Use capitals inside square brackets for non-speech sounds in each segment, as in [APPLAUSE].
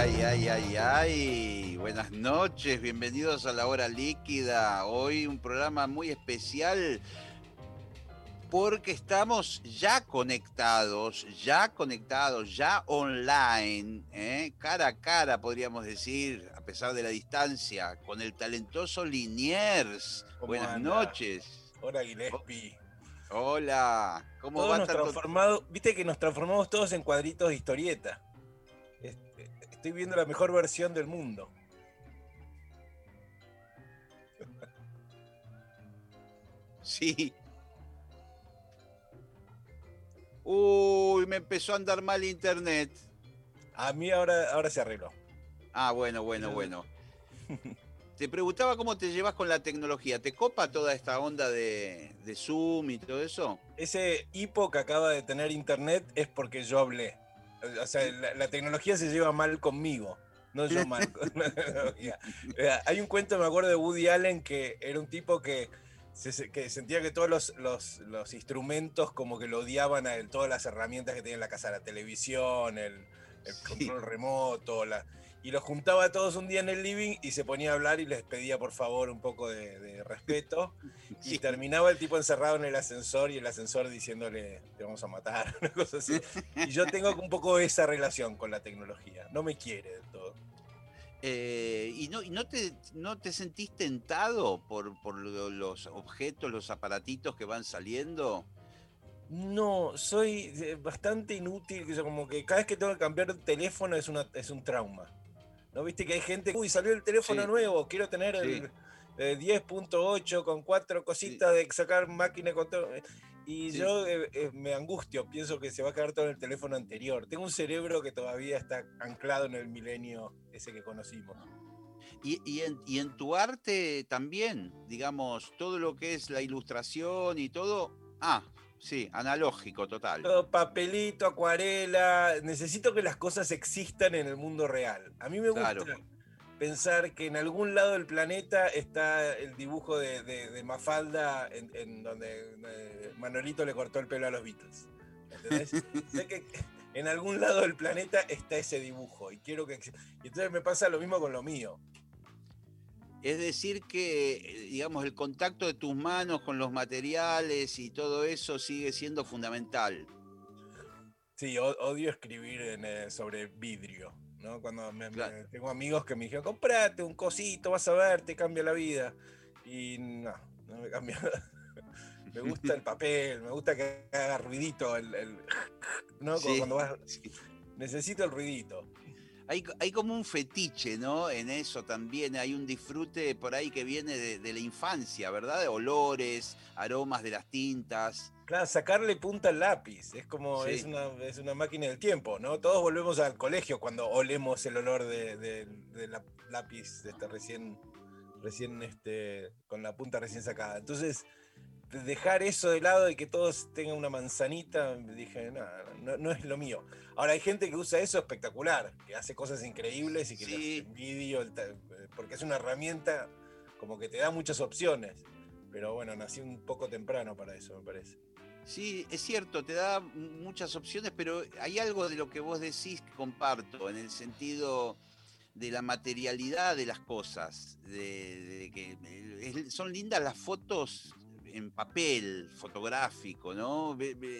Ay, ay, ay, ay. Buenas noches, bienvenidos a la hora líquida. Hoy un programa muy especial porque estamos ya conectados, ya conectados, ya online, ¿eh? cara a cara, podríamos decir, a pesar de la distancia, con el talentoso Liniers. ¿Cómo Buenas anda? noches. Hola Gillespie. Hola, ¿cómo Todos va nos transformado- Viste que nos transformamos todos en cuadritos de historieta. Estoy viendo la mejor versión del mundo. [LAUGHS] Sí. Uy, me empezó a andar mal internet. A mí ahora, ahora se arregló. Ah, bueno, bueno, bueno. [LAUGHS] Te preguntaba cómo te llevas con la tecnología. ¿Te copa toda esta onda de, de Zoom y todo eso? Ese hipo que acaba de tener internet es porque yo hablé. O sea, la, la tecnología se lleva mal conmigo. No yo mal [LAUGHS] Hay un cuento, me acuerdo, de Woody Allen que era un tipo que, se- que sentía que todos los, los- los instrumentos como que lo odiaban a él, todas las herramientas que tenía en la casa, la televisión, el, el Sí. control remoto, la, y los juntaba a todos un día en el living y se ponía a hablar y les pedía por favor un poco de, de respeto. [LAUGHS] Y terminaba el tipo encerrado en el ascensor y el ascensor diciéndole, te vamos a matar, [LAUGHS] una cosa así. Y yo tengo un poco esa relación con la tecnología. No me quiere del todo. Eh, ¿Y, no, y no, te, no te sentís tentado por, por lo- los objetos, los aparatitos que van saliendo? No, soy eh, bastante inútil, como que cada vez que tengo que cambiar de teléfono es, una, es un trauma. ¿No viste que hay gente, uy, salió el teléfono Sí. nuevo, quiero tener el eh, 10.8 con cuatro cositas de sacar máquina con todo. Y Sí. yo eh, eh, me angustio, pienso que se va a quedar todo en el teléfono anterior. Tengo un cerebro que todavía está anclado en el milenio ese que conocimos. Y, y en, y en tu arte también, digamos, todo lo que es la ilustración y todo. Ah, sí, analógico, total. Todo papelito, acuarela. Necesito que las cosas existan en el mundo real. A mí me gusta Claro. pensar que en algún lado del planeta está el dibujo de, de- de Mafalda en, en donde eh, Manolito le cortó el pelo a los Beatles. ¿Entendés? [LAUGHS] sé que en algún lado del planeta está ese dibujo y quiero que y entonces me pasa lo mismo con lo mío. Es decir, que, eh, digamos, el contacto de tus manos con los materiales y todo eso sigue siendo fundamental. Sí, odio escribir en, eh, sobre vidrio. ¿no? Cuando me- tengo amigos que me dijeron, comprate un cosito, vas a ver, te cambia la vida. Y no, no me cambia nada. [LAUGHS] Me gusta el [LAUGHS] papel, me gusta que haga ruidito el, el- ¿no? Sí, cuando vas, sí. necesito el ruidito. Hay, hay como un fetiche, ¿no? En eso también hay un disfrute por ahí que viene de, de la infancia, ¿verdad? De olores, aromas de las tintas. Claro, sacarle punta al lápiz, es como, Sí. es, una, es una máquina del tiempo, ¿no? Todos volvemos al colegio cuando olemos el olor de, de- de la lápiz este, recién, recién este, con la punta recién sacada. Entonces, de- dejar eso de lado y que todos tengan una manzanita, dije, no, no, no es lo mío. Ahora hay gente que usa eso espectacular, que hace cosas increíbles y que Sí. envidio, ta- porque es una herramienta como que te da muchas opciones. Pero bueno, nací un poco temprano para eso, me parece. Sí, es cierto, te da muchas opciones, pero hay algo de lo que vos decís que comparto, en el sentido de la materialidad de las cosas, de, de que eh, son lindas las fotos en papel fotográfico, ¿no?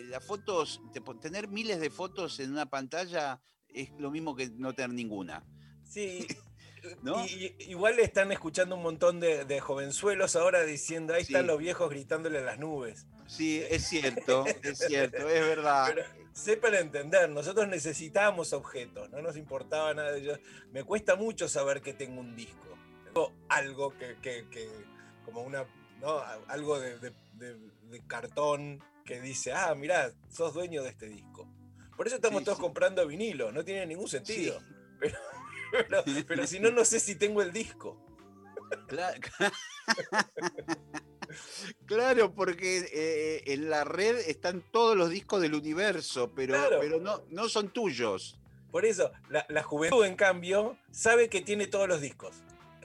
Las fotos, tener miles de fotos en una pantalla es lo mismo que no tener ninguna. Sí. [LAUGHS] ¿No? y- igual están escuchando un montón de, de jovenzuelos ahora diciendo, ahí están los viejos gritándole a las nubes. Sí, es cierto, es cierto, es verdad. Pero sepan entender, nosotros necesitábamos objetos, no nos importaba nada de ellos. Me cuesta mucho saber que tengo un disco. Tengo algo que, que- que- como una, ¿no? Algo de, de- de- de cartón que dice, ah, mirá, sos dueño de este disco. Por eso estamos Sí, todos sí. comprando vinilo, no tiene ningún sentido. Sí. [LAUGHS] Pero, pero, pero si no, no sé si tengo el disco. Cla- [LAUGHS] Claro, porque eh, en la red están todos los discos del universo, pero, Claro. pero no, no son tuyos. Por eso, la, la juventud, en cambio, sabe que tiene todos los discos.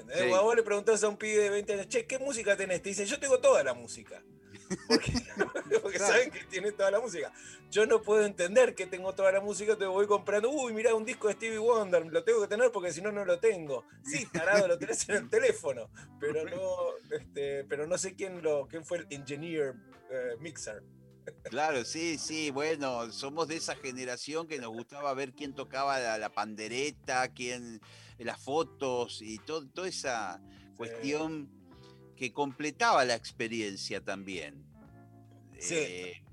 ¿Entendés? Sí. Vos le preguntás a un pibe de 20 años, che, ¿qué música tenés? Te dice, yo tengo toda la música. [LAUGHS] Porque, [LAUGHS] porque Claro. saben que tiene toda la música. Yo no puedo entender que tengo toda la música, te voy comprando, uy, mirá un disco de Stevie Wonder, lo tengo que tener porque si no, no lo tengo. Sí, tarado, lo tenés en el [LAUGHS] teléfono, pero no, este, pero no sé quién, lo, quién fue el engineer eh, mixer. Claro, sí, sí, bueno, somos de esa generación que nos gustaba ver quién tocaba la, la pandereta, quién, las fotos y todo, toda esa cuestión que completaba la experiencia también. Sí. Eh,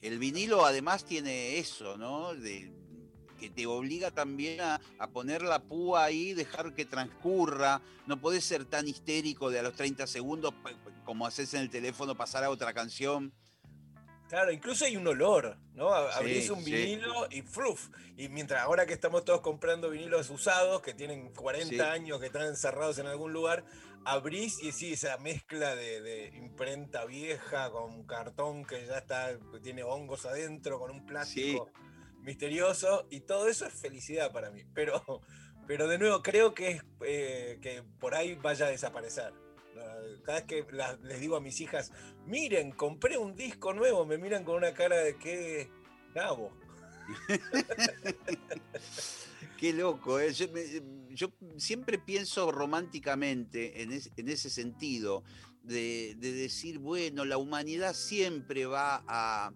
el vinilo además tiene eso, ¿no? De- que te obliga también a, a poner la púa ahí, dejar que transcurra. No podés ser tan histérico de a los 30 segundos como haces en el teléfono pasar a otra canción. Claro, incluso hay un olor, ¿no? Sí, Abrís un sí. vinilo y ¡fruf! Y mientras ahora que estamos todos comprando vinilos usados, que tienen 40 Sí. años, que están encerrados en algún lugar, abrís y sí, esa mezcla de, de imprenta vieja con cartón que ya está, que tiene hongos adentro, con un plástico misterioso, y todo eso es felicidad para mí. Pero, pero de nuevo, creo que, es, eh, que por ahí vaya a desaparecer. Cada vez que les digo a mis hijas, miren, compré un disco nuevo, me miran con una cara de que nabo. [LAUGHS] Qué loco, ¿eh? yo, siempre pienso románticamente en, en ese sentido, de, de decir, bueno, la humanidad siempre va a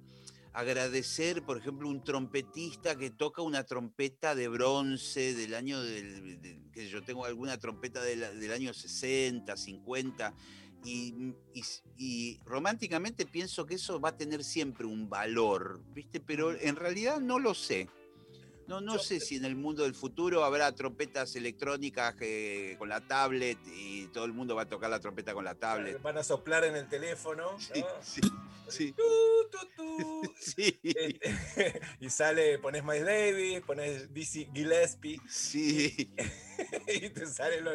agradecer, por ejemplo, un trompetista que toca una trompeta de bronce del año del, de- que yo tengo alguna trompeta de la- del año 60, 50. Y, y- y románticamente pienso que eso va a tener siempre un valor, ¿viste? Pero en realidad no lo sé. No, no sé si en el mundo del futuro habrá trompetas electrónicas que- con la tablet y todo el mundo va a tocar la trompeta con la tablet. Van a soplar en el teléfono. ¿no? sí, sí, Sí, [LAUGHS] [LAUGHS] y sale, pones Miles Davis, pones Dizzy Gillespie sí. [LAUGHS] y te sale lo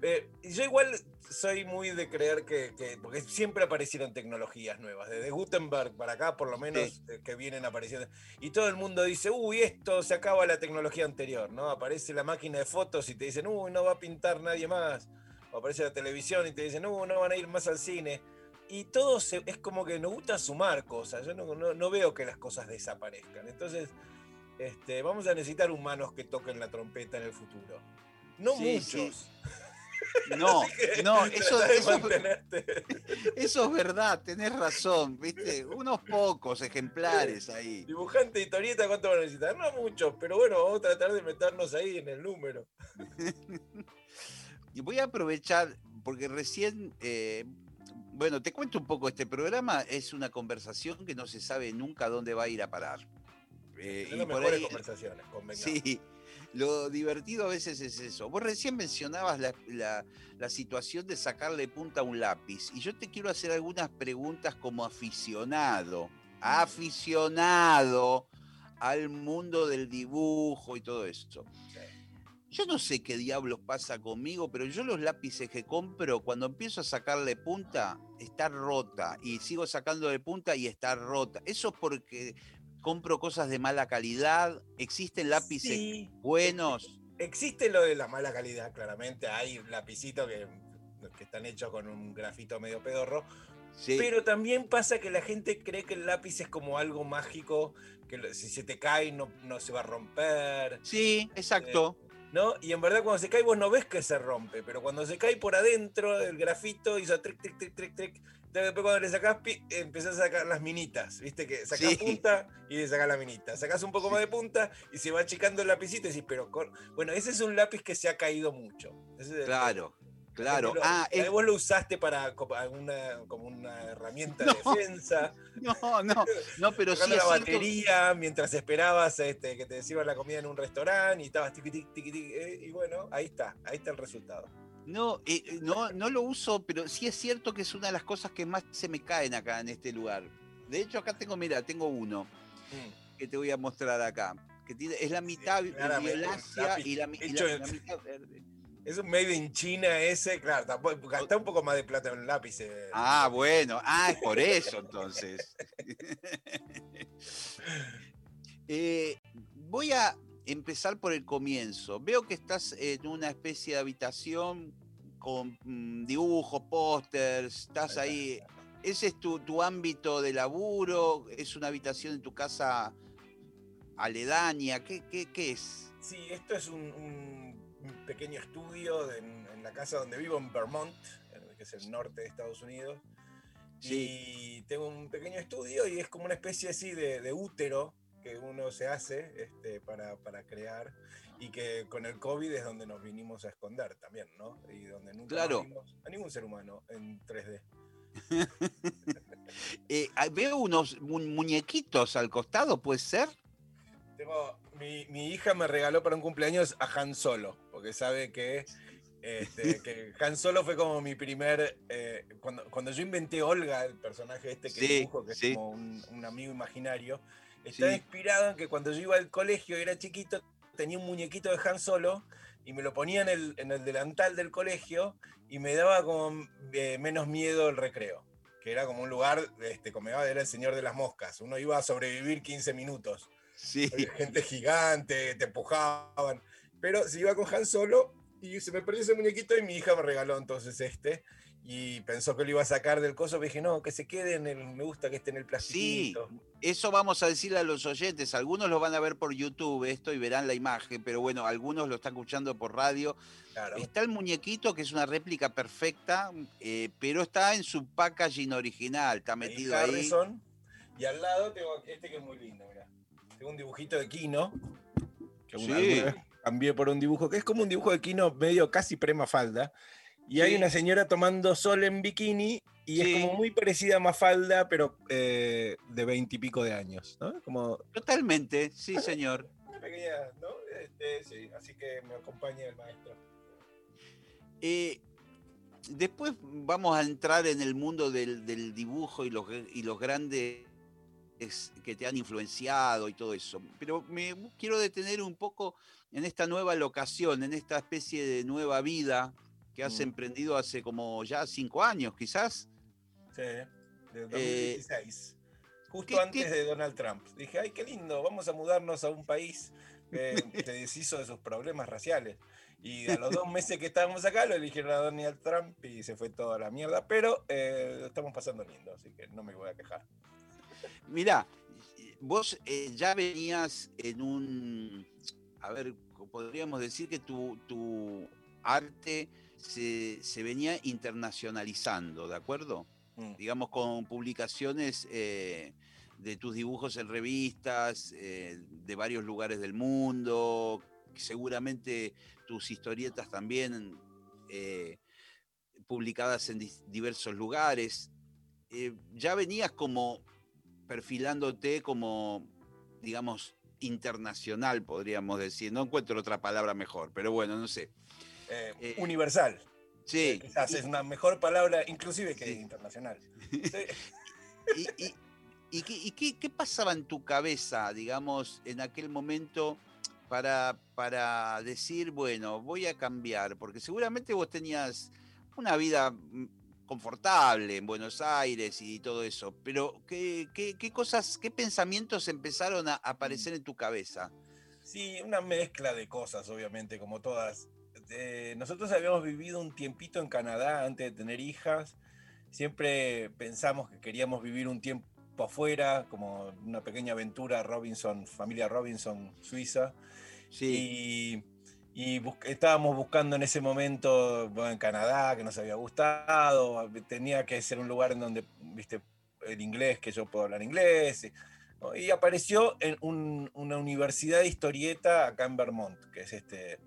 eh, yo igual soy muy de creer que, que- porque siempre aparecieron tecnologías nuevas, desde Gutenberg para acá por lo menos eh, que vienen apareciendo. Y todo el mundo dice, uy, esto se acaba la tecnología anterior, ¿no? Aparece la máquina de fotos y te dicen, uy, no va a pintar nadie más. O aparece la televisión y te dicen, uy, no van a ir más al cine. Y todo se- es como que nos gusta sumar cosas, yo no, no- no veo que las cosas desaparezcan. Entonces, este, vamos a necesitar humanos que toquen la trompeta en el futuro. No Sí, sí. muchos. [LAUGHS] No, no, [LAUGHS] eso, eso, [LAUGHS] eso es verdad, tenés razón, ¿viste? Unos pocos ejemplares ahí. Dibujante y historieta, ¿cuánto van a necesitar? No muchos, pero bueno, vamos a tratar de meternos ahí en el número. Y voy a aprovechar, porque recién, eh, bueno, te cuento un poco, este programa es una conversación que no se sabe nunca dónde va a ir a parar. Eh, y por ahí- conversaciones. Sí, lo divertido a veces es eso. Vos recién mencionabas la, la- la situación de sacarle punta a un lápiz y yo te quiero hacer algunas preguntas como aficionado, aficionado al mundo del dibujo y todo eso. Yo no sé qué diablos pasa conmigo, pero yo los lápices que compro, cuando empiezo a sacarle punta, está rota. Y sigo sacando de punta y está rota. Eso es porque compro cosas de mala calidad. Existen lápices Sí, buenos. existe lo de la mala calidad, claramente. Hay lapicitos que, que están hechos con un grafito medio pedorro. Sí, Pero también pasa que la gente cree que el lápiz es como algo mágico, que si se te cae no, no se va a romper. sí, exacto. ¿No? Y en verdad cuando se cae vos no ves que se rompe, pero cuando se cae por adentro el grafito hizo tric, tric, tric, tric, tric. Entonces después cuando le sacás, pi- empezás a sacar las minitas, ¿viste? Que sacás Sí. punta y le sacás la minita. Sacás un poco más de punta y se va achicando el lapicito y decís, pero... cor-". Bueno, ese es un lápiz que se ha caído mucho. Ese Claro, la claro. lo- Ah, es- vos lo usaste para como una, como una herramienta [LAUGHS] No. de defensa, no, no, no, pero sí la cierto- batería mientras esperabas este, que te sirvan la comida en un restaurante y estabas tiqui, tiqui, tiqui, eh, y bueno, ahí está, ahí está el resultado. No, eh, eh, no, no lo uso, pero sí es cierto que es una de las cosas que más se me caen acá en este lugar. De hecho, acá tengo, mira, tengo uno. Mm. que te voy a mostrar acá. Que tiene, es la mitad violácea y, la, mitad verde. Es un made in China ese, claro, gasta un poco más de plata en un lápiz. Eh. Ah, bueno, ah, es por eso entonces. [LAUGHS] Eh, voy a empezar por el comienzo. Veo que estás en una especie de habitación con mm, dibujos, pósters, estás ahí. ¿Ese es tu, ámbito de laburo? ¿Es una habitación en tu casa aledaña? ¿Qué, qué, es? Sí, esto es un, pequeño estudio en, la casa donde vivo, en Vermont, que es el norte de Estados Unidos. Sí. Y tengo un pequeño estudio y es como una especie así de, útero que uno se hace este, para, para crear y que con el COVID es donde nos vinimos a esconder también, ¿no? Y donde nunca claro. vimos a ningún ser humano en 3D. [LAUGHS] Eh, veo unos muñequitos al costado, ¿puede ser? Tengo, mi, hija me regaló para un cumpleaños a Han Solo, porque sabe que, este, [LAUGHS] que Han Solo fue como mi primer. Eh, cuando, yo inventé Olga, el personaje este que dibujo, que es como un, amigo imaginario, está inspirado en que cuando yo iba al colegio era chiquito, tenía un muñequito de Han Solo y me lo ponía en el, en el delantal del colegio y me daba como eh, menos miedo el recreo, que era como un lugar, este, como era el Señor de las Moscas, uno iba a sobrevivir 15 minutos. Sí. Gente gigante, te empujaban, pero se iba con Han Solo y se me perdió ese muñequito y mi hija me regaló entonces este y pensó que lo iba a sacar del coso, me dije, no, que se quede en el, me gusta que esté en el plastiquito. Sí, eso vamos a decirle a los oyentes, algunos lo van a ver por YouTube esto y verán la imagen, pero bueno, algunos lo están escuchando por radio. Está el muñequito que es una réplica perfecta, eh, pero está en su packaging original, está metido ahí. Y al lado tengo este que es muy lindo, mira. Tengo un dibujito de Kino, que sí. Cambié por un dibujo, que es como un dibujo de Kino medio casi prema falda y hay una señora tomando sol en bikini y es como muy parecida a Mafalda, pero eh, de veintipico de años, ¿no? Como... Totalmente, sí, señor. Una pequeña, ¿no? Este, sí, así que me acompaña el maestro. Eh, después vamos a entrar en el mundo del, dibujo y los, y los grandes que te han influenciado y todo eso. Pero me quiero detener un poco en esta nueva locación, en esta especie de nueva vida que has mm. emprendido hace como ya cinco años, quizás. Sí, de 2016. Eh, Justo antes de Donald Trump. Dije, ay, qué lindo, vamos a mudarnos a un país que [LAUGHS] se deshizo de sus problemas raciales. Y a los dos meses que estábamos acá lo eligieron a Donald Trump y se fue toda la mierda, pero eh, lo estamos pasando lindo, así que no me voy a quejar. Mirá, vos eh, ya venías en un, a ver, podríamos decir que tu, tu arte se, venía internacionalizando, ¿de acuerdo? Mm. Digamos, con publicaciones eh, de tus dibujos en revistas eh, de varios lugares del mundo, seguramente tus historietas también eh, publicadas en diversos lugares. ya venías como perfilándote como, digamos, internacional, podríamos decir. No encuentro otra palabra mejor, pero bueno, no sé. Eh, eh, universal. Sí. quizás es una mejor palabra, inclusive que internacional. [LAUGHS] ¿Y, qué, pasaba en tu cabeza, digamos, en aquel momento para, para decir, bueno, voy a cambiar? Porque seguramente vos tenías una vida mm, confortable en Buenos Aires y todo eso, pero ¿qué, qué cosas, qué pensamientos empezaron a aparecer en tu cabeza? Sí, una mezcla de cosas, obviamente, como todas eh, nosotros habíamos vivido un tiempito en Canadá antes de tener hijas. Siempre pensamos que queríamos vivir un tiempo afuera, como una pequeña aventura Robinson, familia Robinson, Suiza. Sí. Y, estábamos buscando en ese momento en Canadá, que nos había gustado. Tenía que ser un lugar en donde, viste, el inglés, que yo puedo hablar inglés. Y, apareció en una universidad de historieta acá en Vermont, que es este,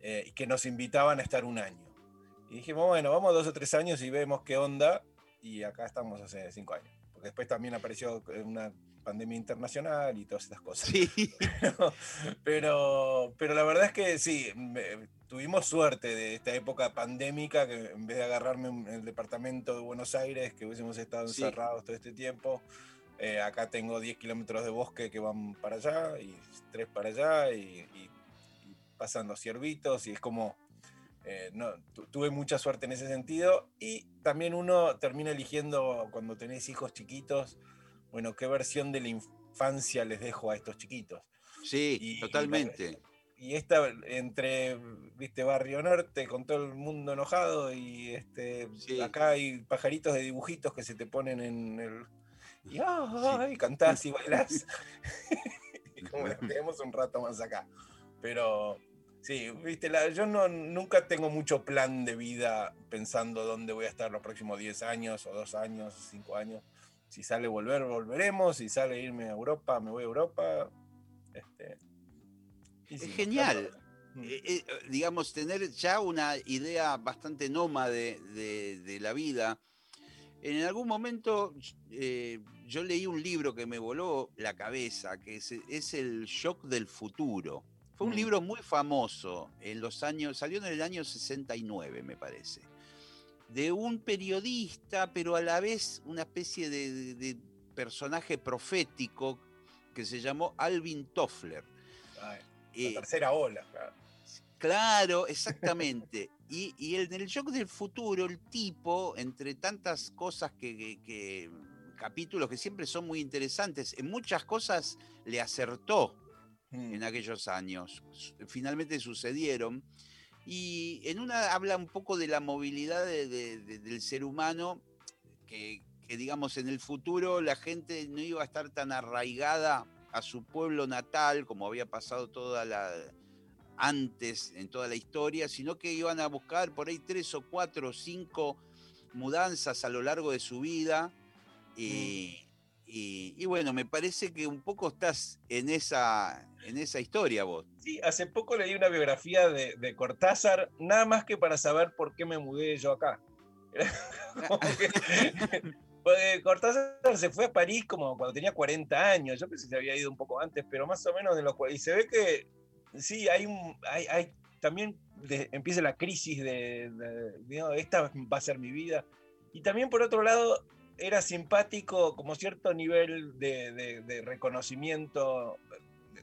eh, que nos invitaban a estar un año. Y dijimos, bueno, vamos dos o tres años y vemos qué onda. Y acá estamos hace cinco años. Porque después también apareció una pandemia internacional y todas estas cosas. Sí. [LAUGHS] Pero, pero, la verdad es que sí, tuvimos suerte de esta época pandémica, que en vez de agarrarme en el departamento de Buenos Aires, que hubiésemos estado encerrados todo este tiempo, eh, acá tengo 10 kilómetros de bosque que van para allá y 3 para allá y, y- y pasando ciervitos y es como, eh, no, tu- tuve mucha suerte en ese sentido y también uno termina eligiendo cuando tenés hijos chiquitos, bueno, qué versión de la infancia les dejo a estos chiquitos. Sí, Y- totalmente. Y esta entre, viste, Barrio Norte con todo el mundo enojado y este Sí. acá hay pajaritos de dibujitos que se te ponen en el y, ay, cantás y bailás. y [LAUGHS] como la tenemos un rato más acá. Pero sí, viste, la- yo no, nunca tengo mucho plan de vida pensando dónde voy a estar los próximos 10 años o 2 años o 5 años. Si sale volver, volveremos. Si sale irme a Europa, me voy a Europa. Este, y Es si genial. Mm. Eh, eh, digamos, tener ya una idea bastante nómade de, de la vida. En algún momento eh, yo leí un libro que me voló la cabeza, que es, es El Shock del Futuro. Fue un Mm. libro muy famoso en los años, salió en el año 69, me parece. De un periodista, pero a la vez una especie de, de- de personaje profético que se llamó Alvin Toffler. Ay, Eh, la tercera ola. claro. Claro, exactamente. [LAUGHS] Y, y en el shock del futuro, el tipo, entre tantas cosas que, que- que- capítulos que siempre son muy interesantes, en muchas cosas le acertó Mm. en aquellos años. Finalmente sucedieron. Y en una habla un poco de la movilidad de- de- de- del ser humano, que, que, digamos en el futuro la gente no iba a estar tan arraigada a su pueblo natal, como había pasado toda la antes en toda la historia, sino que iban a buscar por ahí tres o cuatro o cinco mudanzas a lo largo de su vida. Y, y- y bueno, me parece que un poco estás en esa, en esa historia vos. Sí, hace poco leí una biografía de, de Cortázar, nada más que para saber por qué me mudé yo acá. [LAUGHS] Que- [LAUGHS] porque Cortázar se fue a París como cuando tenía 40 años, yo pensé que se había ido un poco antes, pero más o menos de los. Y se ve que sí, hay un. Hay, hay- también de- empieza la crisis de, de- esta va a ser mi vida. Y también por otro lado, era simpático como cierto nivel de, de- de reconocimiento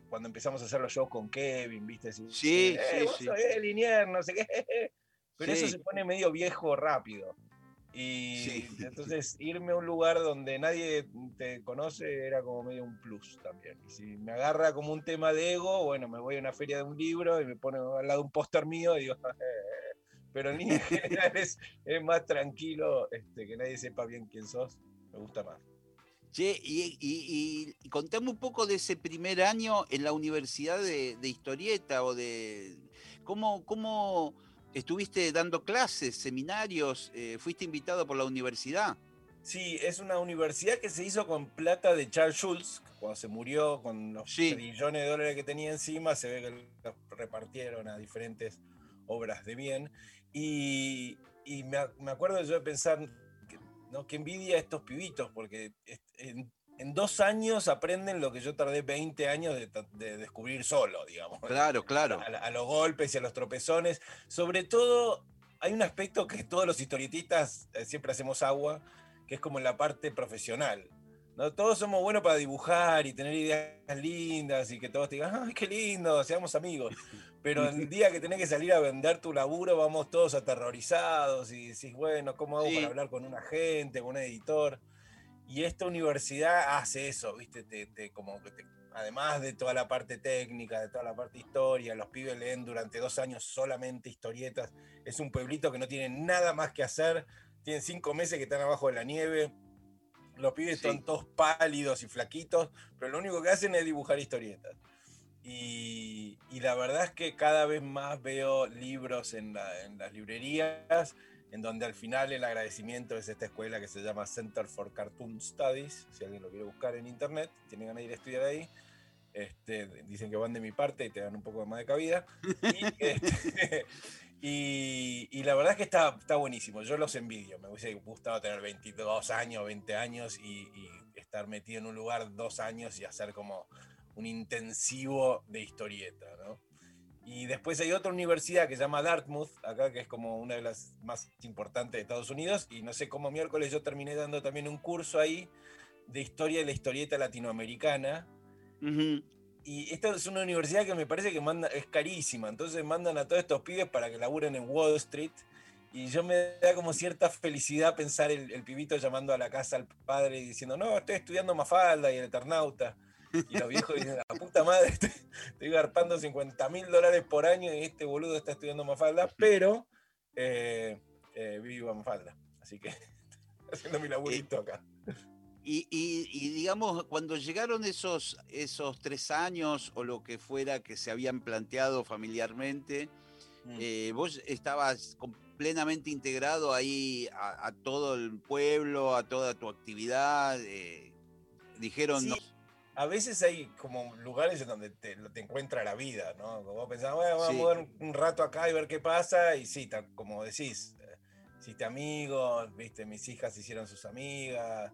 cuando empezamos a hacer los shows con Kevin, ¿viste? Sí, eh, sí, vos sí. sos el Liniers, no sé qué. [LAUGHS] Pero eso se pone medio viejo rápido. Y Sí. [LAUGHS] entonces irme a un lugar donde nadie te conoce era como medio un plus también. Y si me agarra como un tema de ego, bueno, me voy a una feria de un libro y me pone al lado un póster mío y digo, [LAUGHS] Pero en líneas [LAUGHS] generales es más tranquilo este, que nadie sepa bien quién sos. Me gusta más. Che, y, y- y contame un poco de ese primer año en la Universidad de, de Historieta o de. ¿Cómo, cómo estuviste dando clases, seminarios? eh, ¿Fuiste invitado por la universidad? Sí, es una universidad que se hizo con plata de Charles Schulz, cuando se murió con los Sí. trillones de dólares que tenía encima, se ve que los repartieron a diferentes obras de bien. Y, y me, me acuerdo yo de pensar, que, ¿no? que envidia estos pibitos, porque en, en dos años aprenden lo que yo tardé 20 años de, de descubrir solo, digamos Claro, claro. a, a los golpes y a los tropezones. Sobre todo, hay un aspecto que todos los historietistas eh, siempre hacemos agua, que es como la parte profesional. ¿No? Todos somos buenos para dibujar y tener ideas lindas y que todos te digan, ¡ay, qué lindo! Seamos amigos. [LAUGHS] Pero el día que tenés que salir a vender tu laburo, vamos todos aterrorizados y decís, bueno, ¿cómo hago Sí. para hablar con un agente, con un editor? Y esta universidad hace eso, ¿viste? Te, te- como te- además de toda la parte técnica, de toda la parte historia, los pibes leen durante dos años solamente historietas. Es un pueblito que no tiene nada más que hacer. Tienen cinco meses que están abajo de la nieve. Los pibes Sí. están todos pálidos y flaquitos, pero lo único que hacen es dibujar historietas. Y, y la verdad es que cada vez más veo libros en, la- en las librerías, en donde al final el agradecimiento es esta escuela que se llama Center for Cartoon Studies. Si alguien lo quiere buscar en internet, tiene ganas de ir a estudiar ahí. Este, dicen que van de mi parte y te dan un poco más de cabida. Y, [LAUGHS] este, y- y la verdad es que está, está buenísimo. Yo los envidio. Me hubiese gustado tener 22 años, 20 años y, y estar metido en un lugar dos años y hacer como un intensivo de historieta, ¿no? Y después hay otra universidad que se llama Dartmouth, acá que es como una de las más importantes de Estados Unidos, y no sé cómo miércoles yo terminé dando también un curso ahí de historia de la historieta latinoamericana. Y esta es una universidad que me parece que manda, es carísima, entonces mandan a todos estos pibes para que laburen en Wall Street. Y yo me da como cierta felicidad pensar el, el pibito llamando a la casa al padre y diciendo, no, estoy estudiando Mafalda y el Eternauta. Y los viejos dicen, la puta madre, [LAUGHS] estoy, estoy garpando 50 mil dólares por año y este boludo está estudiando Mafalda, pero eh, eh, vivo en Mafalda. Así que [LAUGHS] haciendo mi laburito acá. Y, y- y, digamos, cuando llegaron esos, esos tres años o lo que fuera que se habían planteado familiarmente, Mm. eh, vos estabas plenamente integrado ahí a, a todo el pueblo, a toda tu actividad. eh, dijeron, Sí, no- A veces hay como lugares en donde te, te encuentra la vida, ¿no? Como vos pensás, bueno, vamos Sí. a mudar un, rato acá y ver qué pasa. Y sí, como decís, eh, hiciste amigos, viste, mis hijas hicieron sus amigas.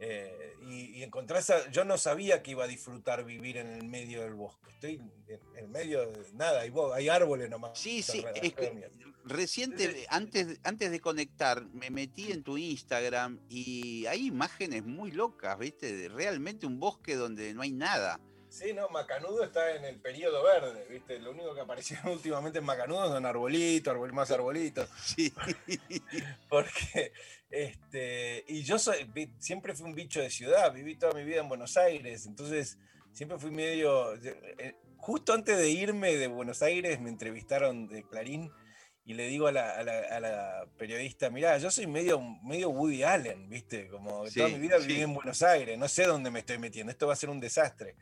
Eh, y, y yo no sabía que iba a disfrutar vivir en el medio del bosque. Estoy en el medio de nada, hay, hay árboles nomás. Sí, sí, es que reciente, antes, antes de conectar, me metí en tu Instagram y hay imágenes muy locas, ¿viste? De realmente un bosque donde no hay nada. Sí, no, Macanudo está en el periodo verde, ¿viste? Lo único que apareció [LAUGHS] últimamente en Macanudo son arbolitos, arbol- más arbolitos. [LAUGHS] Sí. Porque, este, y yo soy, siempre fui un bicho de ciudad, viví toda mi vida en Buenos Aires, entonces siempre fui medio, eh, justo antes de irme de Buenos Aires me entrevistaron de Clarín y le digo a la, a la- a la periodista, mirá, yo soy medio, medio Woody Allen, ¿viste? Como toda mi vida sí. viví en Buenos Aires, no sé dónde me estoy metiendo, esto va a ser un desastre.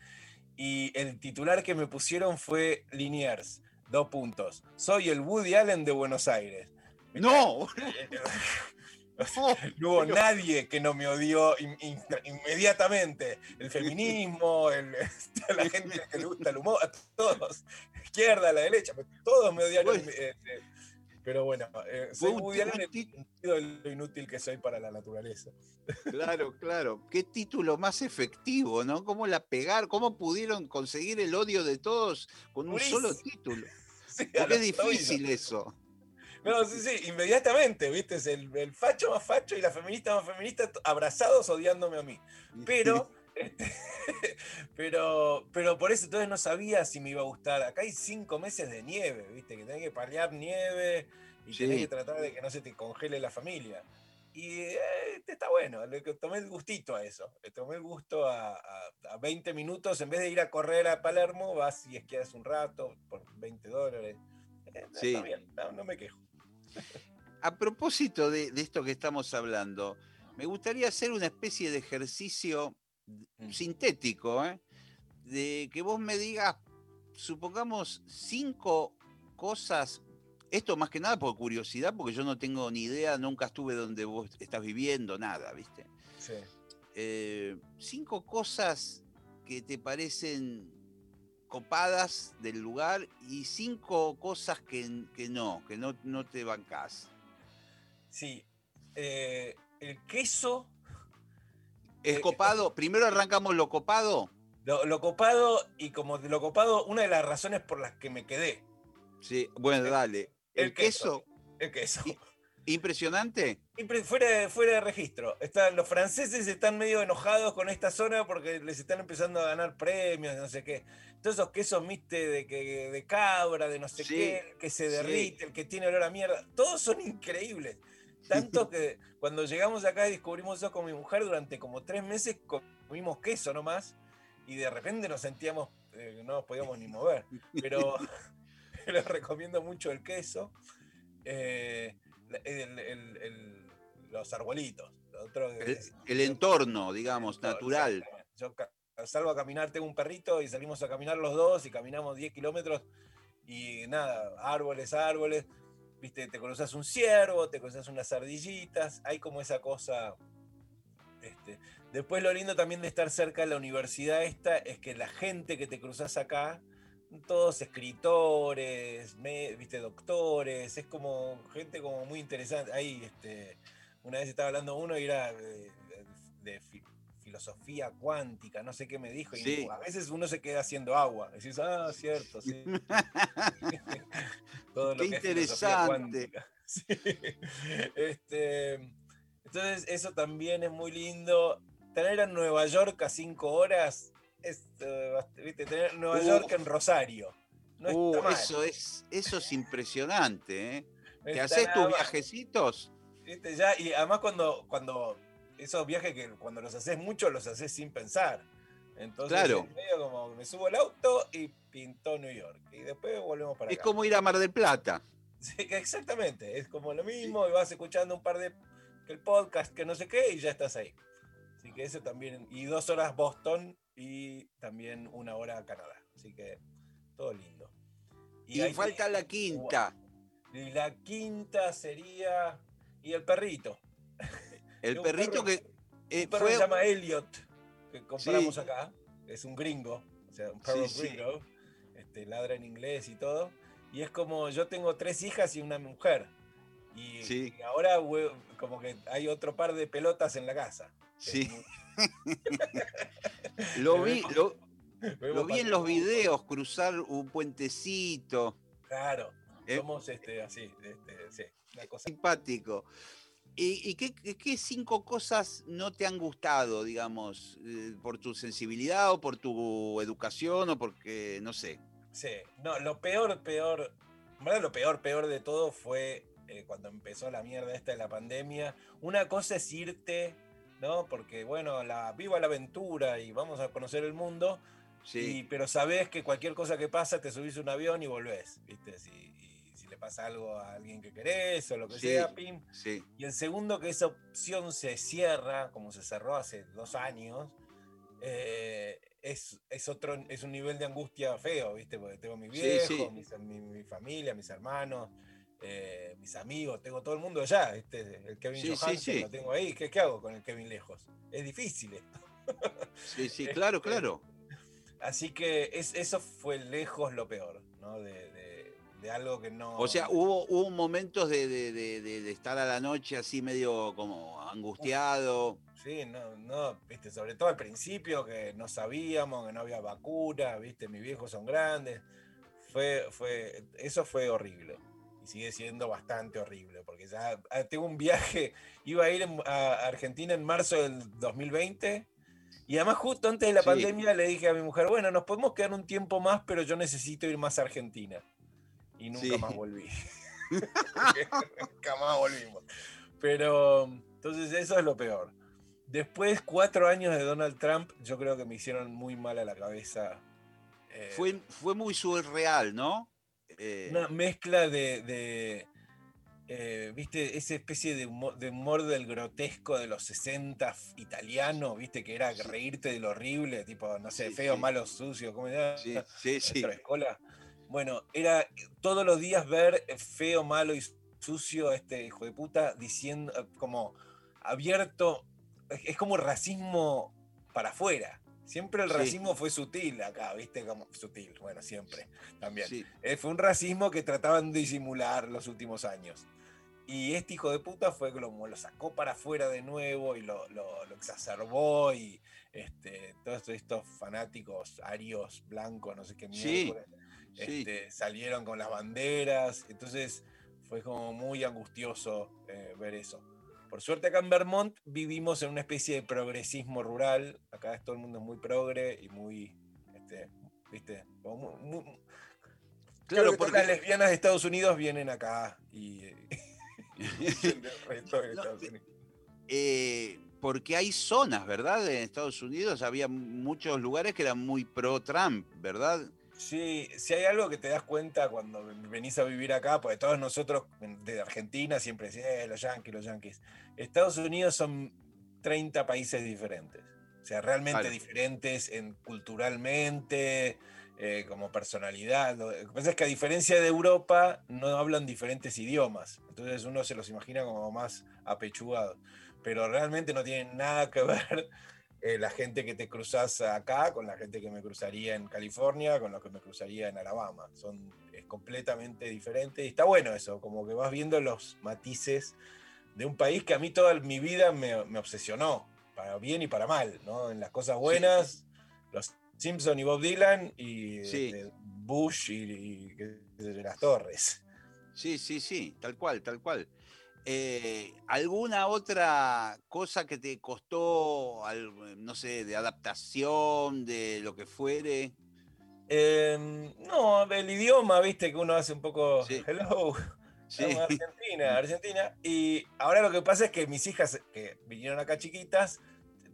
Y el titular que me pusieron fue Liniers, dos puntos. Soy el Woody Allen de Buenos Aires. No, no, [LAUGHS] No hubo Pero- nadie que no me odió in- in- inmediatamente. El feminismo, el- la gente que le gusta el humor, a todos. Izquierda, la derecha, pues, todos me odiaron. Eh, eh, pero bueno, eh, soy en el sentido de lo inútil que soy para la naturaleza. Claro, claro. Qué título más efectivo, ¿no? ¿Cómo la pegar? ¿Cómo pudieron conseguir el odio de todos con un solo título? [LAUGHS] Sí, Porque es difícil eso. No, sí, sí, inmediatamente, ¿viste? Es el, el facho más facho y la feminista más feminista abrazados odiándome a mí. Pero, este, [LAUGHS] pero, pero por eso entonces no sabía si me iba a gustar. Acá hay cinco meses de nieve, ¿viste? Que tenés que paliar nieve y tenés Sí. que tratar de que no se te congele la familia. Y eh, está bueno, le tomé el gustito a eso. Le tomé el gusto a, a- a 20 minutos, en vez de ir a correr a Palermo, vas y esquias un rato por 20 dólares. Eh, Sí. Está bien, no, no me quejo. A propósito de, de esto que estamos hablando, me gustaría hacer una especie de ejercicio. Sintético, ¿eh? de que vos me digas, supongamos, cinco cosas, esto más que nada por curiosidad, porque yo no tengo ni idea, nunca estuve donde vos estás viviendo, nada, ¿viste? Sí. Eh, cinco cosas que te parecen copadas del lugar y cinco cosas que, que no, que no, no te bancás. Sí. eh, el queso, ¿Es Eh, copado? Primero arrancamos lo copado. lo, lo copado, y como lo copado, una de las razones por las que me quedé. Sí, bueno, El- dale. El, el queso. queso, El queso. Impresionante. Fuera, de- fuera de registro. Están, los franceses están medio enojados con esta zona porque les están empezando a ganar premios, no sé qué. Todos esos quesos, viste, de, que, de cabra, de no sé Sí, qué, el que se sí. derrite, el que tiene olor a mierda. Todos son increíbles. Tanto que cuando llegamos acá y descubrimos eso con mi mujer, durante como tres meses comimos queso nomás y de repente nos sentíamos, eh, no nos podíamos ni mover. Pero, [LAUGHS] pero recomiendo mucho el queso. Eh, el- el- el- los arbolitos. El, entorno, digamos, no, natural. Yo salgo a caminar, tengo un perrito y salimos a caminar los dos y caminamos 10 kilómetros y nada, árboles, árboles. Viste, te cruzas un ciervo, te cruzas unas ardillitas, hay como esa cosa. Este. Después lo lindo también de estar cerca de la universidad esta es que la gente que te cruzas acá, todos escritores, viste, doctores, es como gente como muy interesante. Ahí, este, una vez estaba hablando uno y era de, de fi- filosofía cuántica, no sé qué me dijo, y Sí. a veces uno se queda haciendo agua. Decís, ah, cierto, sí. [LAUGHS] Todo Qué que es filosofía interesante. cuántica. [LAUGHS] Este, entonces, eso también es muy lindo. tener en Nueva York a cinco horas es, eh, ¿viste? tener Nueva York en Rosario. No Uh, está mal. eso es, eso es impresionante, ¿eh? No [LAUGHS] ¿Te haces tus viajecitos? ¿Viste? Ya, y además cuando, cuando esos viajes que cuando los haces mucho, los haces sin pensar. Entonces, Claro. medio como me subo al auto y pintó New York. Y después volvemos para Es acá. como ir a Mar del Plata. [LAUGHS] Sí, exactamente, es como lo mismo, y vas escuchando un par de el podcast, que no sé qué, y ya estás ahí. Así que eso también, y dos horas Boston y también una hora Canadá. Así que todo lindo. Y, ahí falta te- la quinta. Y la quinta sería. Y el perrito. [LAUGHS] El perrito perro- que eh, Un perro fue. que se llama Elliot, que compramos Sí. acá. Es un gringo, o sea, un perro Sí, sí. gringo. Este, ladra en inglés y todo. Y es como, yo tengo tres hijas y una mujer. Y, ahora como que hay otro par de pelotas en la casa. Sí, [LAUGHS] [LAUGHS] lo vi, lo, vi en los videos, cruzar un puentecito. Claro, Eh. somos este, así, este, sí, una cosa. Simpático. ¿Y, y qué, qué- cinco cosas no te han gustado, digamos, eh, por tu sensibilidad o por tu educación o porque, no sé? Sí, no, lo peor, peor, lo peor, peor de todo fue eh, cuando empezó la mierda esta de la pandemia. Una cosa es irte, ¿no? Porque, bueno, la, viva la aventura y vamos a conocer el mundo, y- Sí, pero sabés que cualquier cosa que pasa te subís a un avión y volvés, ¿viste? Si, y le pasa algo a alguien que querés o lo que Sí. sea, pim. sí, Y el segundo, que esa opción se cierra, como se cerró hace dos años, eh, es, es, otro, es un nivel de angustia feo, ¿viste? Porque tengo mis Sí, viejos, sí. mis- mi, mi familia, mis hermanos, eh, mis amigos, tengo todo el mundo allá. ¿viste? El Kevin Johansen lo tengo ahí. ¿Qué, qué hago con el Kevin lejos? Es difícil esto. sí, sí, [LAUGHS] claro, Este, claro. Así que es, eso fue lejos lo peor, ¿no? De, de- algo que no. O sea, hubo, hubo momentos de, de- de- de- estar a la noche así medio como angustiado. Sí, no, no, viste, sobre todo al principio que no sabíamos, que no había vacuna, viste, mis viejos son grandes. Fue, fue, eso fue horrible. Y sigue siendo bastante horrible, porque ya ah, tengo un viaje, iba a ir a Argentina en marzo del 2020, y además justo antes de la Sí. pandemia le dije a mi mujer, bueno, nos podemos quedar un tiempo más, pero yo necesito ir más a Argentina. Y nunca Sí. más volví. [LAUGHS] nunca más volvimos. Pero entonces eso es lo peor. Después, cuatro años de Donald Trump, yo creo que me hicieron muy mal a la cabeza. Eh, Fue, fue muy surreal, ¿no? Eh, una mezcla de, de, eh, viste, esa especie de humor, de humor del grotesco de los 60 italiano, viste, que era reírte de lo horrible, tipo, no sé, Sí, feo, sí. malo, sucio, ¿cómo era? sí, sí, [LAUGHS] sí. Escuela. Bueno, era todos los días ver feo, malo y sucio este hijo de puta diciendo eh, como abierto, es como racismo para afuera. Siempre el Sí. racismo fue sutil acá, ¿viste? Como sutil, bueno, siempre, también. sí. Eh, fue un racismo que trataban de disimular los últimos años. Y este hijo de puta fue como lo sacó para afuera de nuevo y lo, lo- lo exacerbó y este, todos estos fanáticos arios blancos, no sé qué mierda, sí. Este, salieron con las banderas. Entonces fue como muy angustioso eh, ver eso. Por suerte acá en Vermont vivimos en una especie de progresismo rural. Acá todo el mundo es muy progre y muy, este, viste, como muy- muy- Claro, porque las lesbianas de Estados Unidos vienen acá y, [LAUGHS] [LAUGHS] No, Unidos. eh, porque hay zonas, ¿verdad? En Estados Unidos había muchos lugares que eran muy pro-Trump, ¿verdad? Sí, si hay algo que te das cuenta cuando venís a vivir acá, porque todos nosotros de Argentina siempre decimos, eh, los yanquis, los yanquis. Estados Unidos son 30 países diferentes. O sea, realmente diferentes en, culturalmente, eh, como personalidad. Lo que pasa es que a diferencia de Europa, no hablan diferentes idiomas. Entonces uno se los imagina como más apechugados. Pero realmente no tienen nada que ver eh, la gente que te cruzas acá con la gente que me cruzaría en California, con los que me cruzaría en Alabama. Son es completamente diferente y está bueno eso, como que vas viendo los matices de un país que a mí toda mi vida me, me obsesionó, para bien y para mal, ¿no? En las cosas buenas, los Simpson y Bob Dylan y Sí. este, Bush y, las Torres. Sí, sí, sí, tal cual, tal cual. Eh, ¿Alguna otra cosa que te costó, no sé, de adaptación, de lo que fuere? Em, no, el idioma, viste, que uno hace un poco hello. [LAUGHS] Sí. Argentina, [LAUGHS] Argentina. Y ahora lo que pasa es que mis hijas, que vinieron acá chiquitas,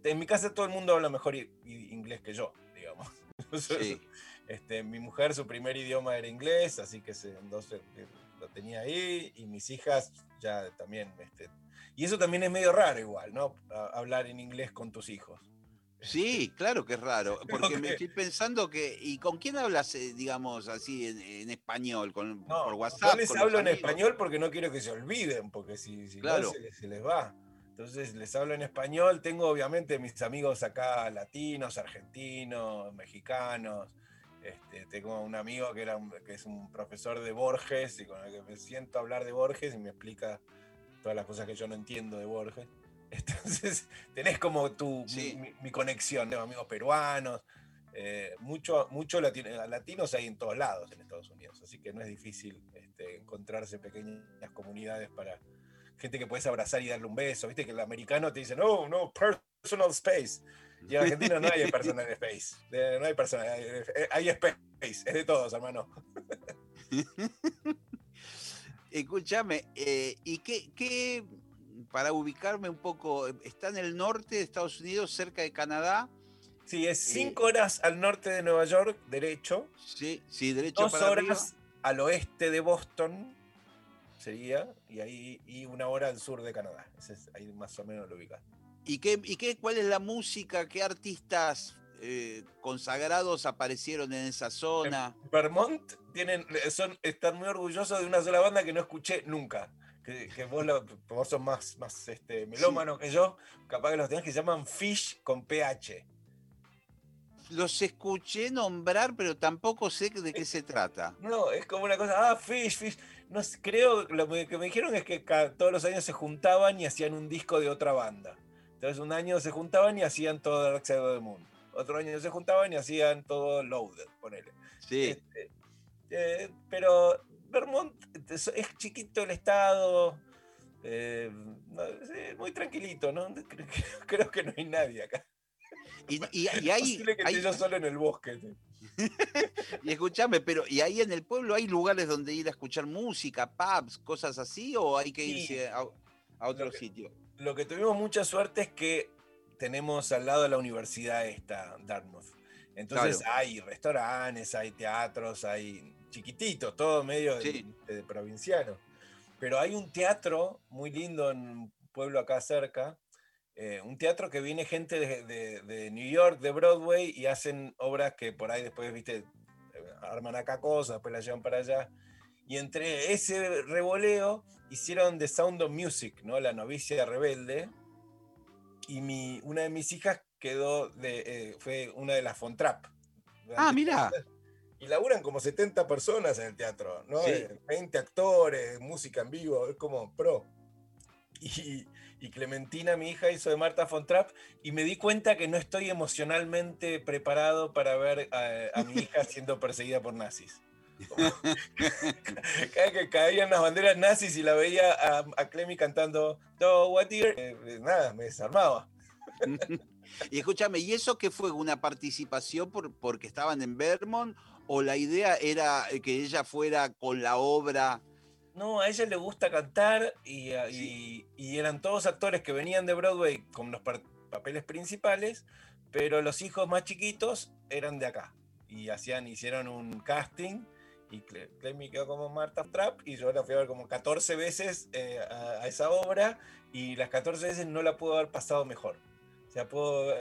en mi casa todo el mundo habla mejor inglés que yo, digamos. [LAUGHS] Sí. Este, mi mujer, su primer idioma era inglés, así que entonces eh, lo tenía ahí, y mis hijas ya también. Este, y eso también es medio raro igual, ¿no? hablar en inglés con tus hijos. Sí, claro que es raro, [LAUGHS] porque me estoy pensando que, ¿y con quién hablas, eh, digamos, así en, español? ¿Con, ¿Por WhatsApp? Yo les hablo en español porque no quiero que se olviden, porque si, si no se les va. Entonces les hablo en español. Tengo obviamente mis amigos acá latinos, argentinos, mexicanos, este, tengo un amigo que, era que es un profesor de Borges y con el que me siento a hablar de Borges y me explica todas las cosas que yo no entiendo de Borges. [LAUGHS] Entonces, tenés como tu, mi, conexión, tengo amigos peruanos, eh, mucho, mucho latinos hay en todos lados en Estados Unidos, así que no es difícil este, encontrarse pequeñas comunidades para gente que puedes abrazar y darle un beso. Viste que el americano te dice, no, no, personal space. Y en Argentina no hay personal space. No hay personal, hay, space. Es de todos, hermano. [LAUGHS] Escúchame, eh, ¿y qué, qué, para ubicarme un poco, está en el norte de Estados Unidos, cerca de Canadá? Sí, es eh, cinco horas al norte de Nueva York, derecho. Sí, sí, derecho Dos horas al oeste de Boston, sería, y ahí y una hora al sur de Canadá. Ese es, ahí más o menos lo ubicas. ¿Y, qué, y qué, cuál es la música? ¿Qué artistas eh, consagrados aparecieron en esa zona? Vermont tienen, son, están muy orgullosos de una sola banda que no escuché nunca. Que, vos, lo, vos sos más, más este, melómano que yo, capaz que los tenés que se llaman Fish con PH. Los escuché nombrar, pero tampoco sé de qué se trata. No, es como una cosa, ah, Fish, Fish. No creo, lo que me dijeron es que todos los años se juntaban y hacían un disco de otra banda. Entonces un año se juntaban y hacían todo Dark Side of the Moon. Otro año se juntaban y hacían todo Loaded, ponele. Sí. Este, eh, pero Vermont es chiquito el estado, eh, muy tranquilito, ¿no? [LAUGHS] Creo, que no hay nadie acá. Y, y, y hay, que hay... yo solo en el bosque. [LAUGHS] y escúchame, pero ¿y ahí en el pueblo hay lugares donde ir a escuchar música, pubs, cosas así, o hay que irse a, otro sitio? Lo que tuvimos mucha suerte es que tenemos al lado de la universidad esta, Dartmouth. Entonces hay restaurantes, hay teatros, hay chiquititos, todo medio de, provinciano. Pero hay un teatro muy lindo en un pueblo acá cerca, eh, un teatro que viene gente de, New York, de Broadway, y hacen obras que por ahí después, viste, arman acá cosas, después las llevan para allá. Y entre ese revoleo hicieron The Sound of Music, ¿no? La novicia rebelde. Y mi, una de mis hijas quedó de, eh, fue una de las Fontrap. Ah, mira. [LAUGHS] Y laburan como 70 personas en el teatro, ¿no? 20 eh, actores, música en vivo, es como pro. [LAUGHS] Y, Clementina, mi hija, hizo de Marta Fontrap y me di cuenta que no estoy emocionalmente preparado para ver a mi hija [LAUGHS] siendo perseguida por nazis. [LAUGHS] Cada que caían las banderas nazis y la veía a, Clemi cantando what dear, eh, eh, nada, me desarmaba. [LAUGHS] y escúchame, ¿y eso qué fue? ¿Una participación por, porque estaban en Vermont? ¿O la idea era que ella fuera con la obra? No, a ella le gusta cantar y, y eran todos actores que venían de Broadway con los papeles principales, pero los hijos más chiquitos eran de acá y hacían, hicieron un casting y Clemmy quedó como Marta Trap y yo la fui a ver como 14 veces eh, a, esa obra y las 14 veces no la puedo haber pasado mejor. O sea, puedo,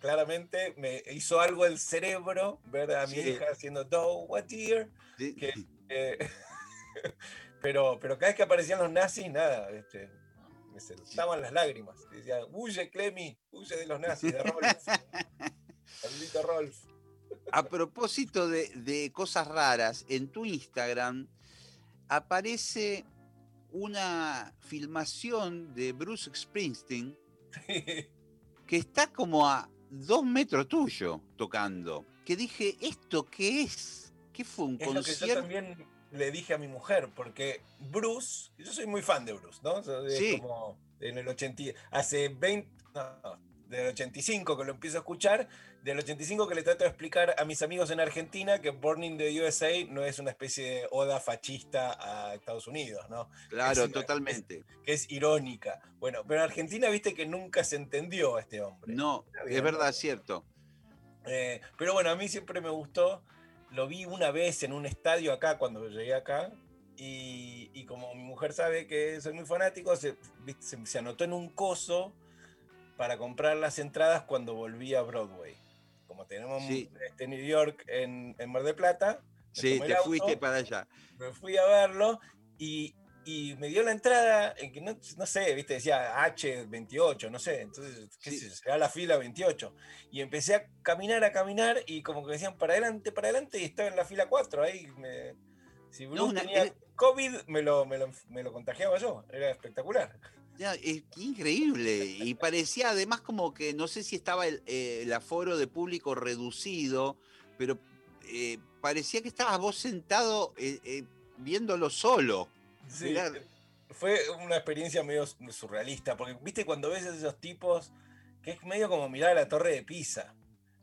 claramente me hizo algo el cerebro ver a mi hija haciendo Do, what dear. [LAUGHS] pero, pero cada vez que aparecían los nazis, nada, este, me sentaban las lágrimas. Decía, huye Clemmy, huye de los nazis, de Rolf. [LAUGHS] Maldito Rolf. A propósito de, cosas raras, en tu Instagram aparece una filmación de Bruce Springsteen [LAUGHS] que está como a dos metros tuyo tocando. Que dije, ¿esto qué es? ¿Qué fue un concierto? también le dije a mi mujer, porque Bruce, yo soy muy fan de Bruce, ¿no? Es Sí. como en el 80, hace 20, no, del 85 que lo empiezo a escuchar, del 85 que le trato de explicar a mis amigos en Argentina que Born in the USA no es una especie de oda fascista a Estados Unidos, ¿no? Claro, Es totalmente. Que es irónica. Bueno, pero en Argentina viste que nunca se entendió a este hombre. No, es verdad, es cierto. Eh, pero bueno, a mí siempre me gustó. Lo vi una vez en un estadio acá, cuando llegué acá. Y, y como mi mujer sabe que soy muy fanático, se, se- se anotó en un coso para comprar las entradas cuando volví a Broadway. Como tenemos Sí. este New York en, en Mar del Plata, me Sí, te auto, fuiste para allá. me fui a verlo y, y me dio la entrada, en que no, no sé, viste, decía H28, no sé, entonces, qué Sí. sé será la fila 28. Y empecé a caminar, a caminar, y como que decían para adelante, para adelante, y estaba en la fila 4. Ahí me. Si Bruce una- tenía era- COVID, me lo, me, lo, me lo contagiaba yo. Era espectacular. Ya, es increíble. Y parecía además como que no sé si estaba el, eh, el aforo de público reducido, pero eh, parecía que estabas vos sentado eh, viéndolo solo. Sí. Fue una experiencia medio surrealista, porque viste cuando ves a esos tipos que es medio como mirar a la torre de Pisa.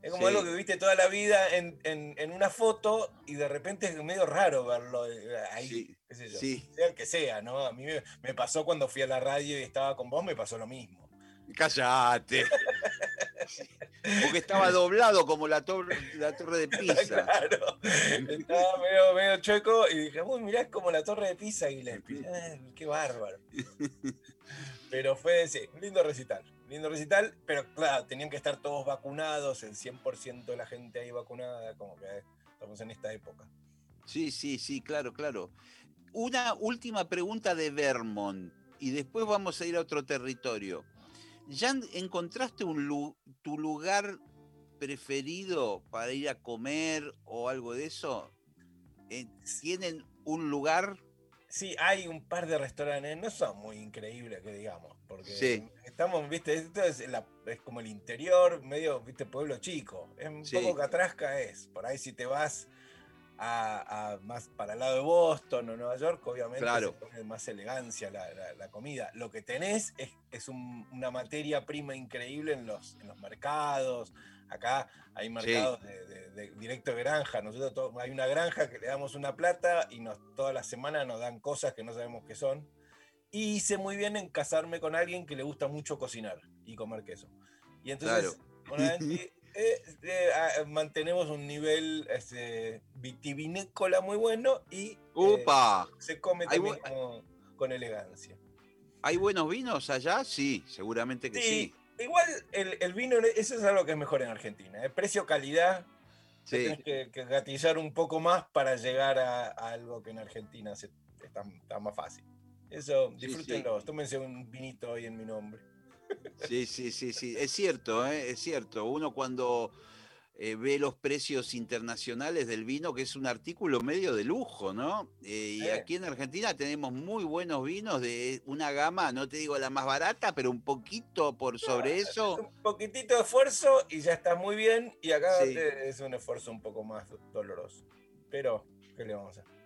Es como Sí. algo que viste toda la vida en, en- en una foto y de repente es medio raro verlo eh, ahí, Sí, qué sé yo. sí. Sea el que sea, ¿no? A mí me, me pasó cuando fui a la radio y estaba con vos, me pasó lo mismo. Cállate. [LAUGHS] Porque estaba doblado como la, torre la torre de Pisa. [LAUGHS] claro. Estaba medio, medio chueco y dije, uy, mirá, es como la torre de Pisa Gillespie. Eh, qué bárbaro. Pero fue, sí, un lindo recital. Lindo recital, pero claro, tenían que estar todos vacunados, el 100% de la gente ahí vacunada, como que eh, estamos en esta época. Sí, sí, sí, claro, claro. Una última pregunta de Vermont y después vamos a ir a otro territorio. ¿Ya en- encontraste un lu- tu lugar preferido para ir a comer o algo de eso? Eh, ¿Tienen un lugar? Sí, hay un par de restaurantes, no son muy increíbles que digamos, porque Sí. estamos, viste, esto es, la- es como el interior, medio, viste, pueblo chico. Es un Sí. poco catrasca es. Por ahí si te vas a, a más para el lado de Boston o Nueva York, obviamente Claro. se pone más elegancia la, la- la comida. Lo que tenés es, es un- una materia prima increíble en los, en los mercados. Acá hay mercados de, de- de directo de granja. Nosotros to- hay una granja que le damos una plata y nos, todas las semanas nos dan cosas que no sabemos qué son. Y hice muy bien en casarme con alguien que le gusta mucho cocinar y comer queso. Y entonces, [LAUGHS] que, eh, eh, ah, mantenemos un nivel este, vitivinícola muy bueno y eh, se come también como- con elegancia. ¿Hay buenos vinos allá? Sí, seguramente que sí. Sí, igual el, el vino, eso es algo que es mejor en Argentina. ¿eh? Precio-calidad, Sí. Tienes que, que gatillar un poco más para llegar a, a algo que en Argentina se, está, está más fácil. Eso, Sí, disfrútenlo. Tómense un vinito hoy en mi nombre. Sí, sí, sí, sí. Es cierto, ¿eh? es cierto. Uno cuando eh, ve los precios internacionales del vino, que es un artículo medio de lujo, ¿no? Eh, y Sí. aquí en Argentina tenemos muy buenos vinos de una gama, no te digo la más barata, pero un poquito por sobre eso. Un poquitito de esfuerzo y ya está muy bien. Y acá Sí. es un esfuerzo un poco más doloroso. Pero, ¿qué le vamos a hacer?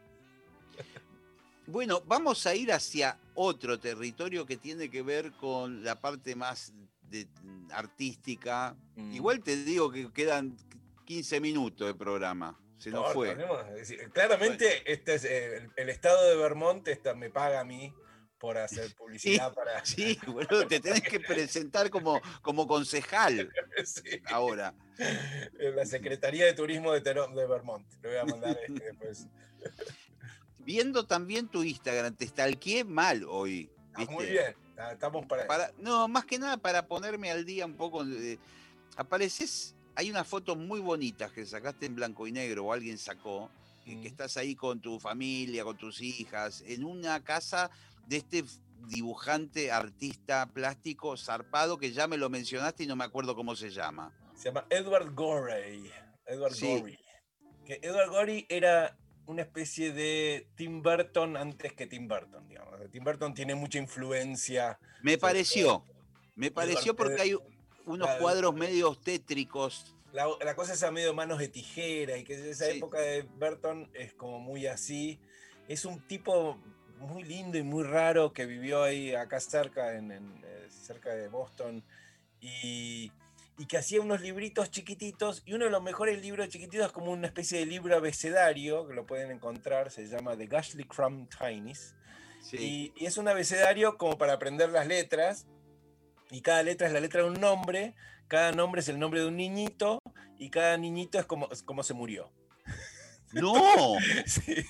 Bueno, vamos a ir hacia otro territorio que tiene que ver con la parte más de- artística. Mm. Igual te digo que quedan 15 minutos de programa. Se nos No, fue. decir, claramente este es, el, el estado de Vermont está- me paga a mí por hacer [LAUGHS] publicidad para. Sí, [LAUGHS] [LAUGHS] boludo, te tenés que presentar como, como concejal Sí. ahora. La Secretaría de Turismo de Vermont. Le voy a mandar este después. Viendo también tu Instagram, te stalkeé mal hoy. Ah, muy bien, ah, estamos para, Para, no, más que nada para ponerme al día un poco. apareces, hay una foto muy bonita que sacaste en blanco y negro o alguien sacó, que, que estás ahí con tu familia, con tus hijas, en una casa de este dibujante, artista plástico zarpado que ya me lo mencionaste y no me acuerdo cómo se llama. Se llama Edward Gorey. Edward Sí. Gorey. Que Edward Gorey era una especie de Tim Burton antes que Tim Burton, digamos. Tim Burton tiene mucha influencia. Me pareció, me pareció porque hay unos cuadros medios tétricos. La, la cosa esa medio manos de tijera y que esa Sí. época de Burton es como muy así. es un tipo muy lindo y muy raro que vivió ahí acá cerca, en, eh, cerca de Boston, y, y, que hacía unos libritos chiquititos, y uno de los mejores libros chiquititos es como una especie de libro abecedario, que lo pueden encontrar, se llama The Gashley Crumb Tinies, y, y, es un abecedario como para aprender las letras, y cada letra es la letra de un nombre, cada nombre es el nombre de un niñito, y cada niñito es como, es como se murió. No. [LAUGHS] Sí.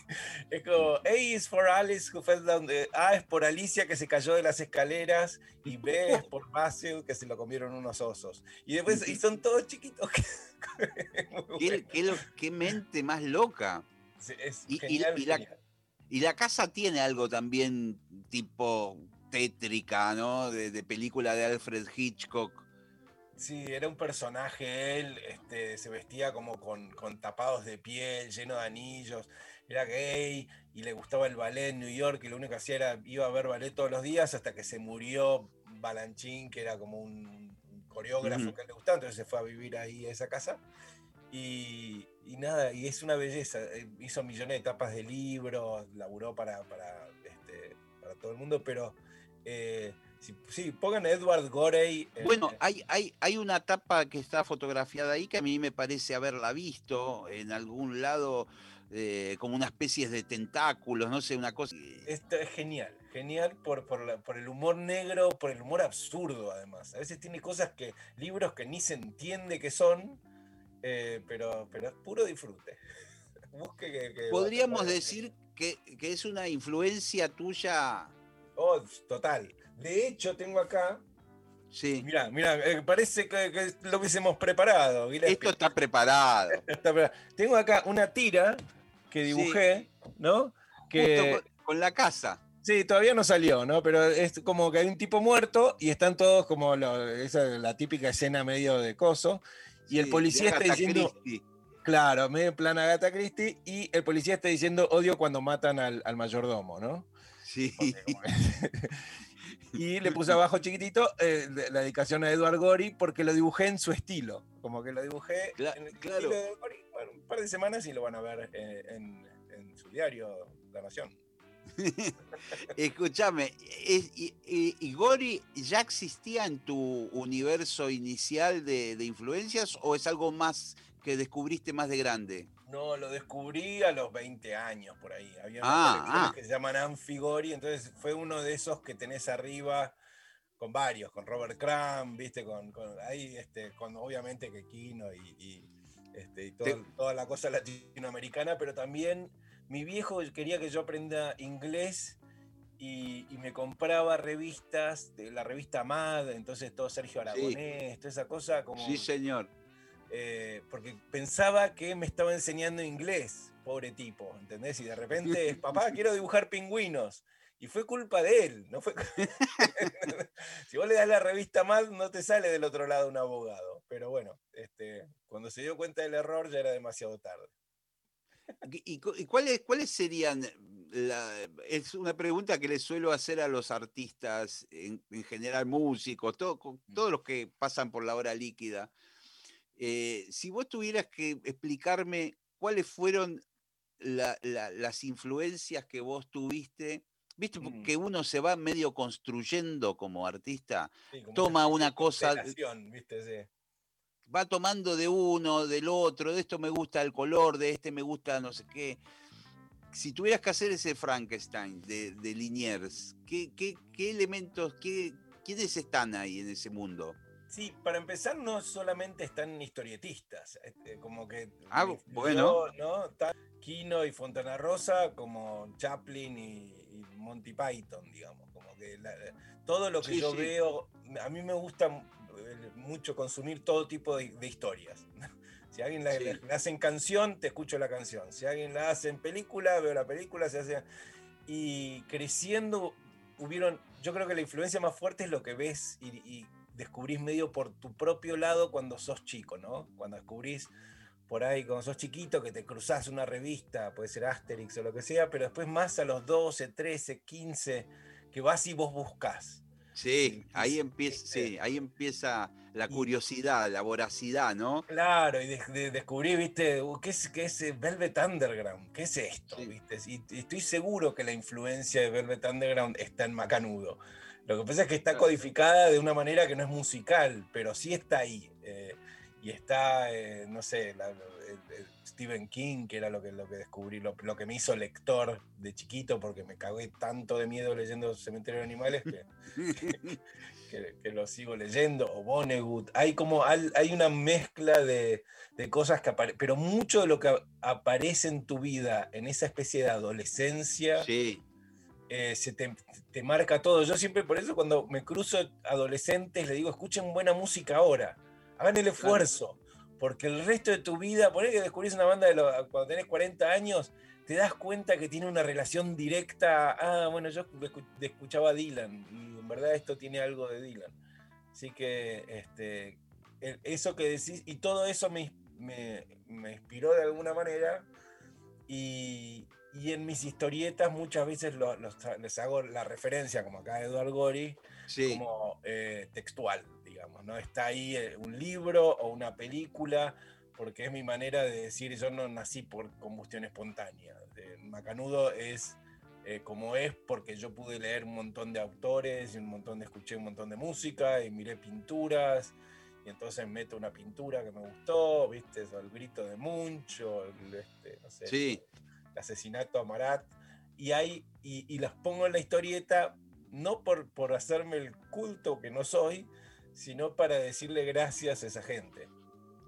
Es como A is for Alice who fell down A es por Alicia que se cayó de las escaleras y B es por Basil que se lo comieron unos osos. Y después y son todos chiquitos. [LAUGHS] ¿Qué, qué, qué, mente más loca. Sí, es y, genial, y, la, y, la, casa tiene algo también tipo tétrica, ¿no? De, de película de Alfred Hitchcock Sí, era un personaje, él este, se vestía como con, con, tapados de piel, lleno de anillos, era gay y le gustaba el ballet en New York y lo único que hacía era iba a ver ballet todos los días hasta que se murió Balanchín, que era como un, coreógrafo que le gustaba, entonces se fue a vivir ahí a esa casa. Y, y, nada, y es una belleza, eh, hizo millones de tapas de libros, laburó para, para, este, para todo el mundo, pero... Eh, Sí, pongan Edward Gorey. Bueno, hay, hay, hay una tapa que está fotografiada ahí que a mí me parece haberla visto en algún lado eh, como una especie de tentáculos, no sé, una cosa. Esto es genial, genial por, por, el humor negro, por el humor absurdo además. A veces tiene cosas que, libros que ni se entiende que son, eh, pero, pero es puro disfrute. [LAUGHS] Podríamos decir que, que es una influencia tuya. Oh, total. De hecho, tengo acá. Sí. Mira, mira, eh, parece que, lo hubiésemos preparado. Esto [LAUGHS] está preparado. Tengo acá una tira que dibujé, ¿no? Que... Con, la casa. Sí, todavía no salió, ¿no? Pero es como que hay un tipo muerto y están todos como esa la típica escena medio de coso. Y el policía está diciendo. Claro, medio plan Agatha Christie. Y el policía está diciendo odio cuando matan al, al mayordomo, ¿no? Sí. [LAUGHS] Y le puse abajo chiquitito eh, la dedicación a Edward Gori porque lo dibujé en su estilo. Como que lo dibujé en el estilo de Gori. Bueno, un par de semanas y lo van a ver eh, en, en, su diario La Nación. [LAUGHS] Escúchame, y, y, Gori ya existía en tu universo inicial de, de influencias o es algo más que descubriste más de grande? No, lo descubrí a los 20 años por ahí. Había ah, ah. que se llaman Anfigori, entonces fue uno de esos que tenés arriba con varios, con Robert Crumb, viste, con, ahí, este, con obviamente que Kino y, este, toda la cosa latinoamericana, pero también mi viejo quería que yo aprenda inglés y, me compraba revistas, de la revista MAD, entonces todo Sergio Aragonés, toda esa cosa como... Sí, señor eh, porque pensaba que me estaba enseñando inglés, pobre tipo, ¿entendés? Y de repente, [LAUGHS] papá, quiero dibujar pingüinos. Y fue culpa de él, no fue [LAUGHS] [LAUGHS] Si vos le das la revista mal, no te sale del otro lado un abogado. Pero bueno, este, cuando se dio cuenta del error ya era demasiado tarde. ¿Y, cuáles, cuáles serían? es una pregunta que le suelo hacer a los artistas, en, general músicos, todo, mm. todos los que pasan por la hora líquida. Eh, si vos tuvieras que explicarme cuáles fueron las influencias que vos tuviste, viste mm. que uno se va medio construyendo como artista, toma una, cosa, va tomando de uno, del otro, de esto me gusta el color, de este me gusta no sé qué. Si tuvieras que hacer ese Frankenstein de, Liniers, ¿qué, qué elementos, qué, quiénes están ahí en ese mundo? Sí, para empezar, no solamente están historietistas, este, como que. Ah, bueno. ¿no? Kino y Fontana Rosa, como Chaplin y, Monty Python, digamos. Como que todo lo que yo veo. A mí me gusta eh, mucho consumir todo tipo de, historias. [LAUGHS] Si alguien la, la, hace en canción, te escucho la canción. Si alguien la hace en película, veo la película, se hace. Y creciendo, hubieron. Yo creo que la influencia más fuerte es lo que ves y descubrís medio por tu propio lado cuando sos chico, ¿no? Cuando descubrís por ahí, cuando sos chiquito, que te cruzás una revista, puede ser Asterix o lo que sea, pero después más a los 12, 13, 15, que vas y vos buscás. Sí, ahí empieza, sí, ahí empieza la curiosidad, la voracidad, ¿no? Claro, y de, descubrí, viste, uh, ¿qué es, qué es Velvet Underground? ¿Qué es esto? ¿viste? Y, estoy seguro que la influencia de Velvet Underground está en Macanudo. Lo que pasa es que está codificada de una manera que no es musical, pero sí está ahí. Eh, y está, eh, no sé, Stephen King, que era lo que, lo que descubrí, lo, que me hizo lector de chiquito, porque me cagué tanto de miedo leyendo Cementerio de Animales que, [LAUGHS] lo sigo leyendo, o Vonnegut. Hay como, hay una mezcla de, cosas que aparecen, pero mucho de lo que aparece en tu vida en esa especie de adolescencia. Eh, se te, te, marca todo. Yo siempre por eso cuando me cruzo adolescentes les digo, escuchen buena música ahora hagan el esfuerzo, porque el resto de tu vida, por ahí que descubrís una banda de cuando tenés 40 años, te das cuenta que tiene una relación directa. Ah, bueno, yo escuchaba a Dylan y en verdad esto tiene algo de Dylan. Así que este, eso que decís, y todo eso me, me, inspiró de alguna manera. Y, y, en mis historietas muchas veces les hago la referencia, como acá Eduardo Gori, como eh, textual. ¿no? Está ahí eh, un libro o una película, porque es mi manera de decir, yo no nací por combustión espontánea. Macanudo es eh, como es porque yo pude leer un montón de autores y un montón de, escuché un montón de música y miré pinturas y entonces meto una pintura que me gustó, viste, el grito de Munch o el, este, no sé, el asesinato a Marat y, hay, y, las pongo en la historieta no por, por hacerme el culto que no soy, sino para decirle gracias a esa gente.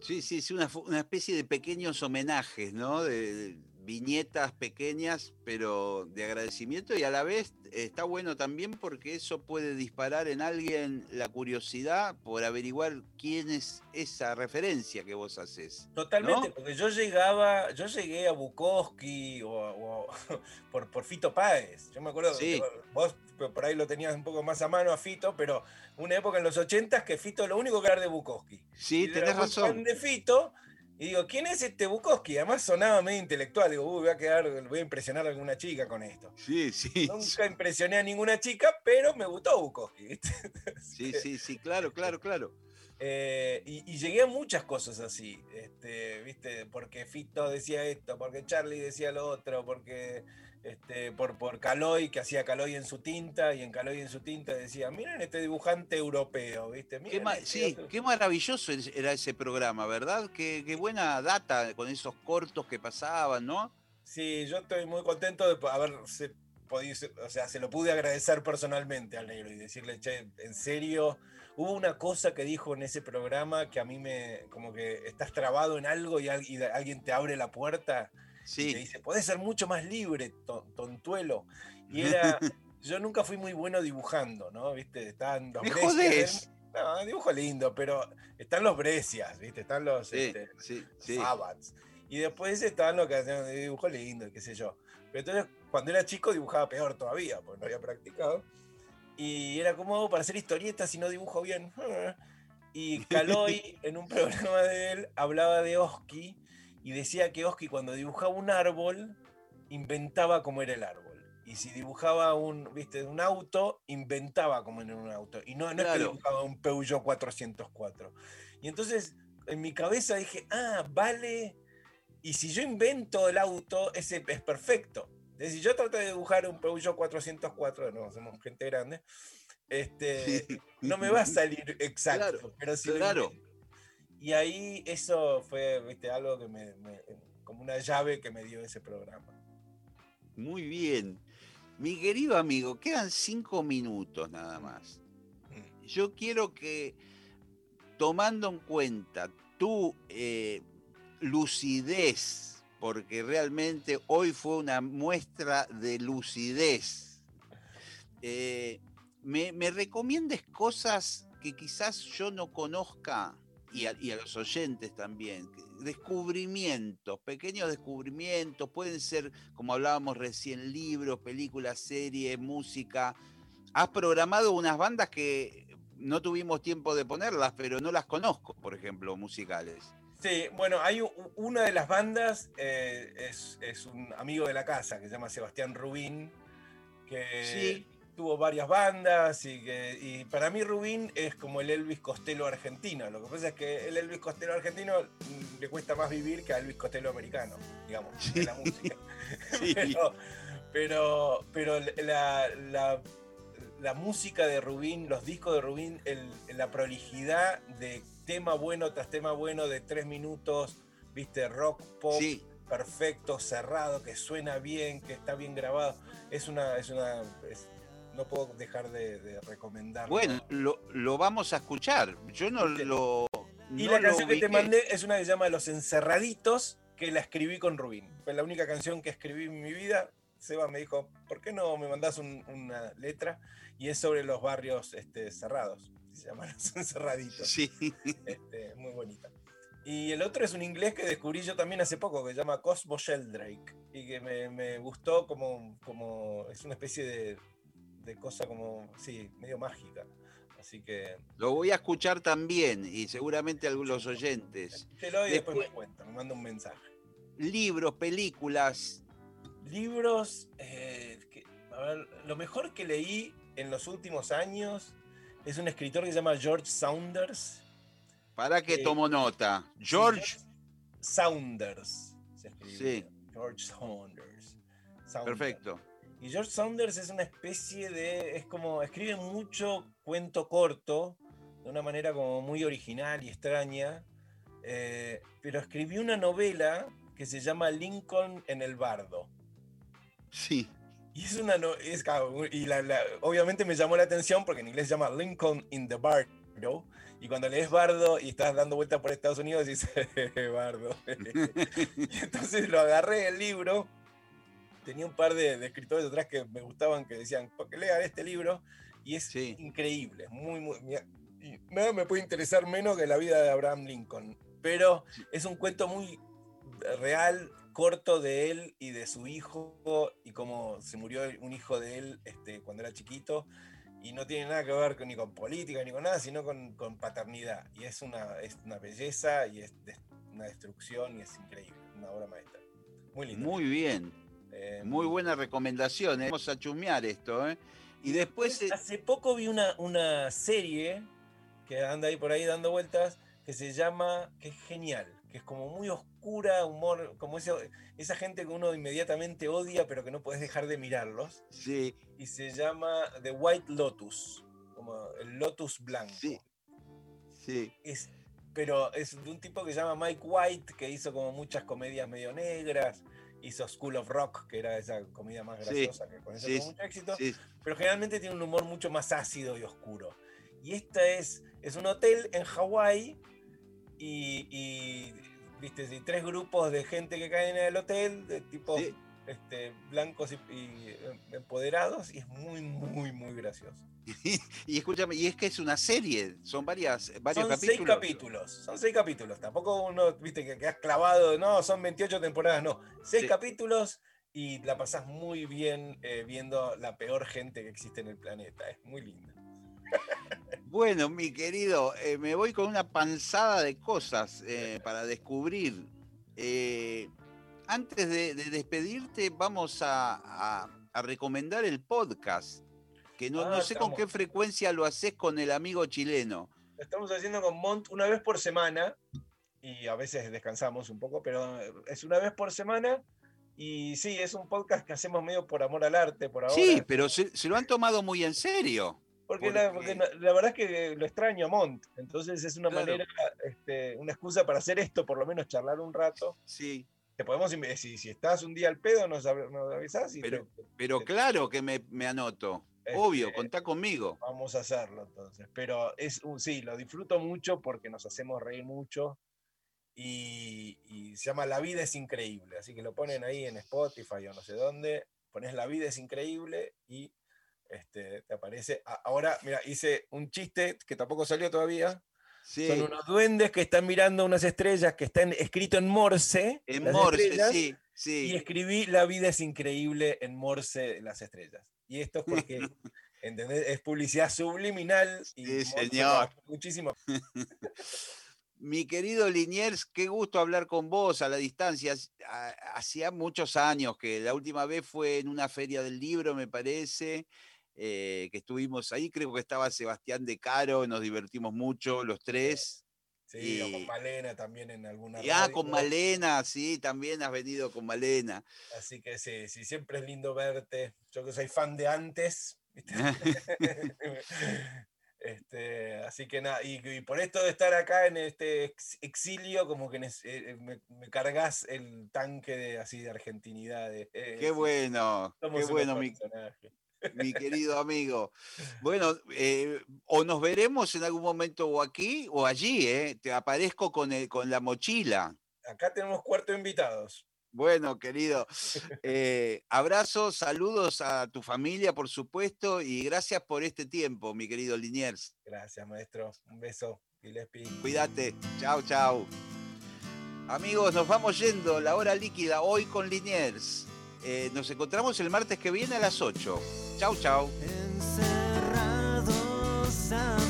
Sí, sí, sí, una, una especie de pequeños homenajes, ¿no? de, viñetas pequeñas, pero de agradecimiento y a la vez está bueno también porque eso puede disparar en alguien la curiosidad por averiguar quién es esa referencia que vos haces. Totalmente, porque yo llegaba, yo llegué a Bukowski o, [LAUGHS] por, por, Fito Páez. Yo me acuerdo, sí. vos por ahí lo tenías un poco más a mano a Fito, pero una época en los 80 que Fito lo único que era de Bukowski. Sí, tenés razón. de Fito y digo, ¿quién es este Bukowski? Además sonaba medio intelectual. Digo, voy a quedar, voy a impresionar a alguna chica con esto. Sí, sí. Nunca impresioné a ninguna chica, pero me gustó Bukowski. ¿viste? [LAUGHS] Sí, sí, sí, claro, claro, claro. Eh, y, llegué a muchas cosas así, este, ¿viste? Porque Fito decía esto, porque Charlie decía lo otro, porque este, por, por Caloy, que hacía Caloy en su tinta, y en Caloy en su tinta decía, miren este dibujante europeo, ¿viste? qué, este sí, qué maravilloso era ese programa, ¿verdad? Qué, qué, buena data con esos cortos que pasaban, ¿no? Sí, yo estoy muy contento de haberse podido, o sea, se lo pude agradecer personalmente al negro y decirle, che, en serio, hubo una cosa que dijo en ese programa que a mí me, como que estás trabado en algo y alguien te abre la puerta Sí. dice, puedes ser mucho más libre, tontuelo. Y era, [LAUGHS] yo nunca fui muy bueno dibujando, ¿no? ¿Viste? Están los Brescias. No, dibujo lindo, pero están los Brescias, ¿viste? Están los sí, este, Y después están los que hacían dibujo lindo, qué sé yo. Pero entonces, cuando era chico, dibujaba peor todavía, porque no había practicado. Y era como para hacer historietas y no dibujo bien. [LAUGHS] Y Caloy, en un [LAUGHS] programa de él, hablaba de Oski y decía que Oski cuando dibujaba un árbol, inventaba cómo era el árbol. Y si dibujaba un, ¿viste? un auto, inventaba cómo era un auto. Y no, no es que dibujaba un Peugeot 404. Y entonces en mi cabeza dije, ah, vale. Y si yo invento el auto, ese es perfecto. Es decir, yo trato de dibujar un Peugeot 404, no, somos gente grande, este, [LAUGHS] no me va a salir exacto. pero si claro. Y ahí eso fue ¿viste? algo que me, como una llave que me dio ese programa. Muy bien. Mi querido amigo, quedan cinco minutos nada más. Mm. Yo quiero que, tomando en cuenta tu eh, lucidez, porque realmente hoy fue una muestra de lucidez, eh, me, me recomiendes cosas que quizás yo no conozca y a, los oyentes también, descubrimientos, pequeños descubrimientos, pueden ser, como hablábamos recién, libros, películas, series, música. Has programado unas bandas que no tuvimos tiempo de ponerlas, pero no las conozco, por ejemplo, musicales. Sí, bueno, hay una de las bandas, eh, es, un amigo de la casa que se llama Sebastián Rubín, que tuvo varias bandas y, que, y para mí Rubín es como el Elvis Costello argentino. Lo que pasa es que el Elvis Costello argentino mm, le cuesta más vivir que al Elvis Costello americano, digamos, en la música. [LAUGHS] [LAUGHS] Sí. pero pero, pero la, la- la música de Rubín, los discos de Rubín, el- la prolijidad de tema bueno tras tema bueno de tres minutos, viste, rock, pop, Sí, perfecto, cerrado, que suena bien, que está bien grabado. Es una, es una, es- no puedo dejar de, de recomendarlo. bueno, lo, lo vamos a escuchar. Yo no lo. y no la canción que te mandé es una que se llama Los Encerraditos, que la escribí con Rubín. Fue la única canción que escribí en mi vida. Seba me dijo, ¿por qué no me mandás un- una letra? Y es sobre los barrios este, cerrados. Se llama [LAUGHS] Los Encerraditos. Sí. Este, muy bonita. Y el otro es un inglés que descubrí yo también hace poco, que se llama Cosmo Sheldrake. Y que me, me gustó como, como. Es una especie de, de cosa como. Sí, medio mágica. Así que. Lo voy a escuchar también y seguramente algunos oyentes. Escúchelo y después, Después- me cuenta, me manda un mensaje. Libros, películas. Libros. eh, que- a ver, lo mejor que leí en los últimos años es un escritor que se llama George Saunders. ¿Para que Sí. tomo nota? George. Saunders. Se escribe. Sí. George Saunders. Saunders. Perfecto. Y George Saunders es una especie de. Es como. Escribe mucho cuento corto, de una manera como muy original y extraña. eh, pero escribió una novela que se llama Lincoln en el Bardo. Sí. Y es una. no- es, claro, y la- la- obviamente me llamó la atención porque en inglés se llama Lincoln in the Bardo. Y cuando lees Bardo y estás dando vueltas por Estados Unidos, dices [LAUGHS] Bardo. [LAUGHS] Y entonces lo agarré el libro. Tenía un par de, de escritores atrás que me gustaban que decían, porque lean este libro. Y es Sí. increíble, muy, muy. y nada me puede interesar menos que la vida de Abraham Lincoln. Pero es un cuento muy real, corto de él y de su hijo, y cómo se murió un hijo de él este, cuando era chiquito. Y no tiene nada que ver con, ni con política ni con nada, sino con, con paternidad. Y es una, es una belleza y es des- una destrucción y es increíble, una obra maestra. Muy lindo. Muy bien. Eh, Muy buena recomendación. ¿eh? Vamos a chusmear esto. ¿eh? Y después. Hace poco vi una, una serie que anda ahí por ahí dando vueltas que se llama, que es genial, que es como muy oscura, humor, como ese- esa gente que uno inmediatamente odia pero que no puedes dejar de mirarlos. sí, Y se llama The White Lotus, como el Lotus Blanco. sí. Sí. Es, pero es de un tipo que se llama Mike White, que hizo como muchas comedias medio negras. Hizo School of Rock, que era esa comedia más Sí, graciosa que con eso sí, tuvo mucho éxito sí. pero generalmente tiene un humor mucho más ácido y oscuro. Y esta es, es un hotel en Hawái y, y, viste, sí, tres grupos de gente que caen en el hotel, de tipos. Este, blancos y, y, eh, empoderados, y es muy, muy, muy gracioso. [LAUGHS] Y escúchame, y es que es una serie, son varias, varios Son capítulos. seis capítulos, son seis capítulos. Tampoco uno, viste, que quedas clavado, no, son 28 temporadas, no. Seis Sí. capítulos y la pasás muy bien eh, viendo la peor gente que existe en el planeta. Es muy linda. [LAUGHS] Bueno, mi querido, eh, me voy con una panzada de cosas eh, para descubrir. Antes de, de despedirte, vamos a, a- a recomendar el podcast, que no, Ah, no sé con qué frecuencia lo haces con el amigo chileno. Lo estamos haciendo con Mont una vez por semana y a veces descansamos un poco, pero es una vez por semana y sí, es un podcast que hacemos medio por amor al arte por ahora. Sí, pero se, se lo han tomado muy en serio. porque, la, porque- verdad es que lo extraño a Mont, entonces es una Claro. manera, este, una excusa para hacer esto, por lo menos charlar un rato. Sí, Te podemos, si, si estás un día al pedo, nos, nos avisás y Pero- te- pero claro que me, me anoto. Este, Obvio, contá conmigo. Vamos a hacerlo entonces. Pero es un sí, lo disfruto mucho porque nos hacemos reír mucho. Y, y se llama La vida es increíble. Así que lo ponen ahí en Spotify o no sé dónde. Pones La vida es increíble y este, te aparece. Ahora, mira, hice un chiste que tampoco salió todavía. Sí, Son unos duendes que están mirando unas estrellas que están escrito en Morse. en Morse, estrellas, sí, Y sí. escribí La vida es increíble en Morse las estrellas. Y esto es porque, [LAUGHS] ¿entendés? Es publicidad subliminal y Sí, señor. muchísimo. [LAUGHS] Mi querido Liniers, qué gusto hablar con vos a la distancia. Ha- Hacía muchos años que la última vez fue en una feria del libro, me parece, eh, que estuvimos ahí. Creo que estaba Sebastián de Caro, nos divertimos mucho los tres. Sí, o con Malena también en alguna. Ya, con Malena, sí, también has venido con Malena. Así que sí, sí, siempre es lindo verte. Yo que soy fan de antes. [LAUGHS] [LAUGHS] Este, así que nada, y, por esto de estar acá en este exilio, como que eh, me, cargas el tanque de, así de argentinidad. Eh, qué bueno, qué bueno, mi, mi, querido amigo. Bueno, eh, o nos veremos en algún momento o aquí o allí, Te aparezco con, el, con la mochila. Acá tenemos cuarto invitados. Bueno, querido, [LAUGHS] eh, abrazos, saludos a tu familia, por supuesto, y gracias por este tiempo, mi querido Liniers. Gracias, maestro. Un beso, Gillespie. Cuídate. Chao, chao. Amigos, nos vamos yendo, la hora líquida, hoy con Liniers. Eh, nos encontramos el martes que viene a las 8. Chau, chau. Encerrados a...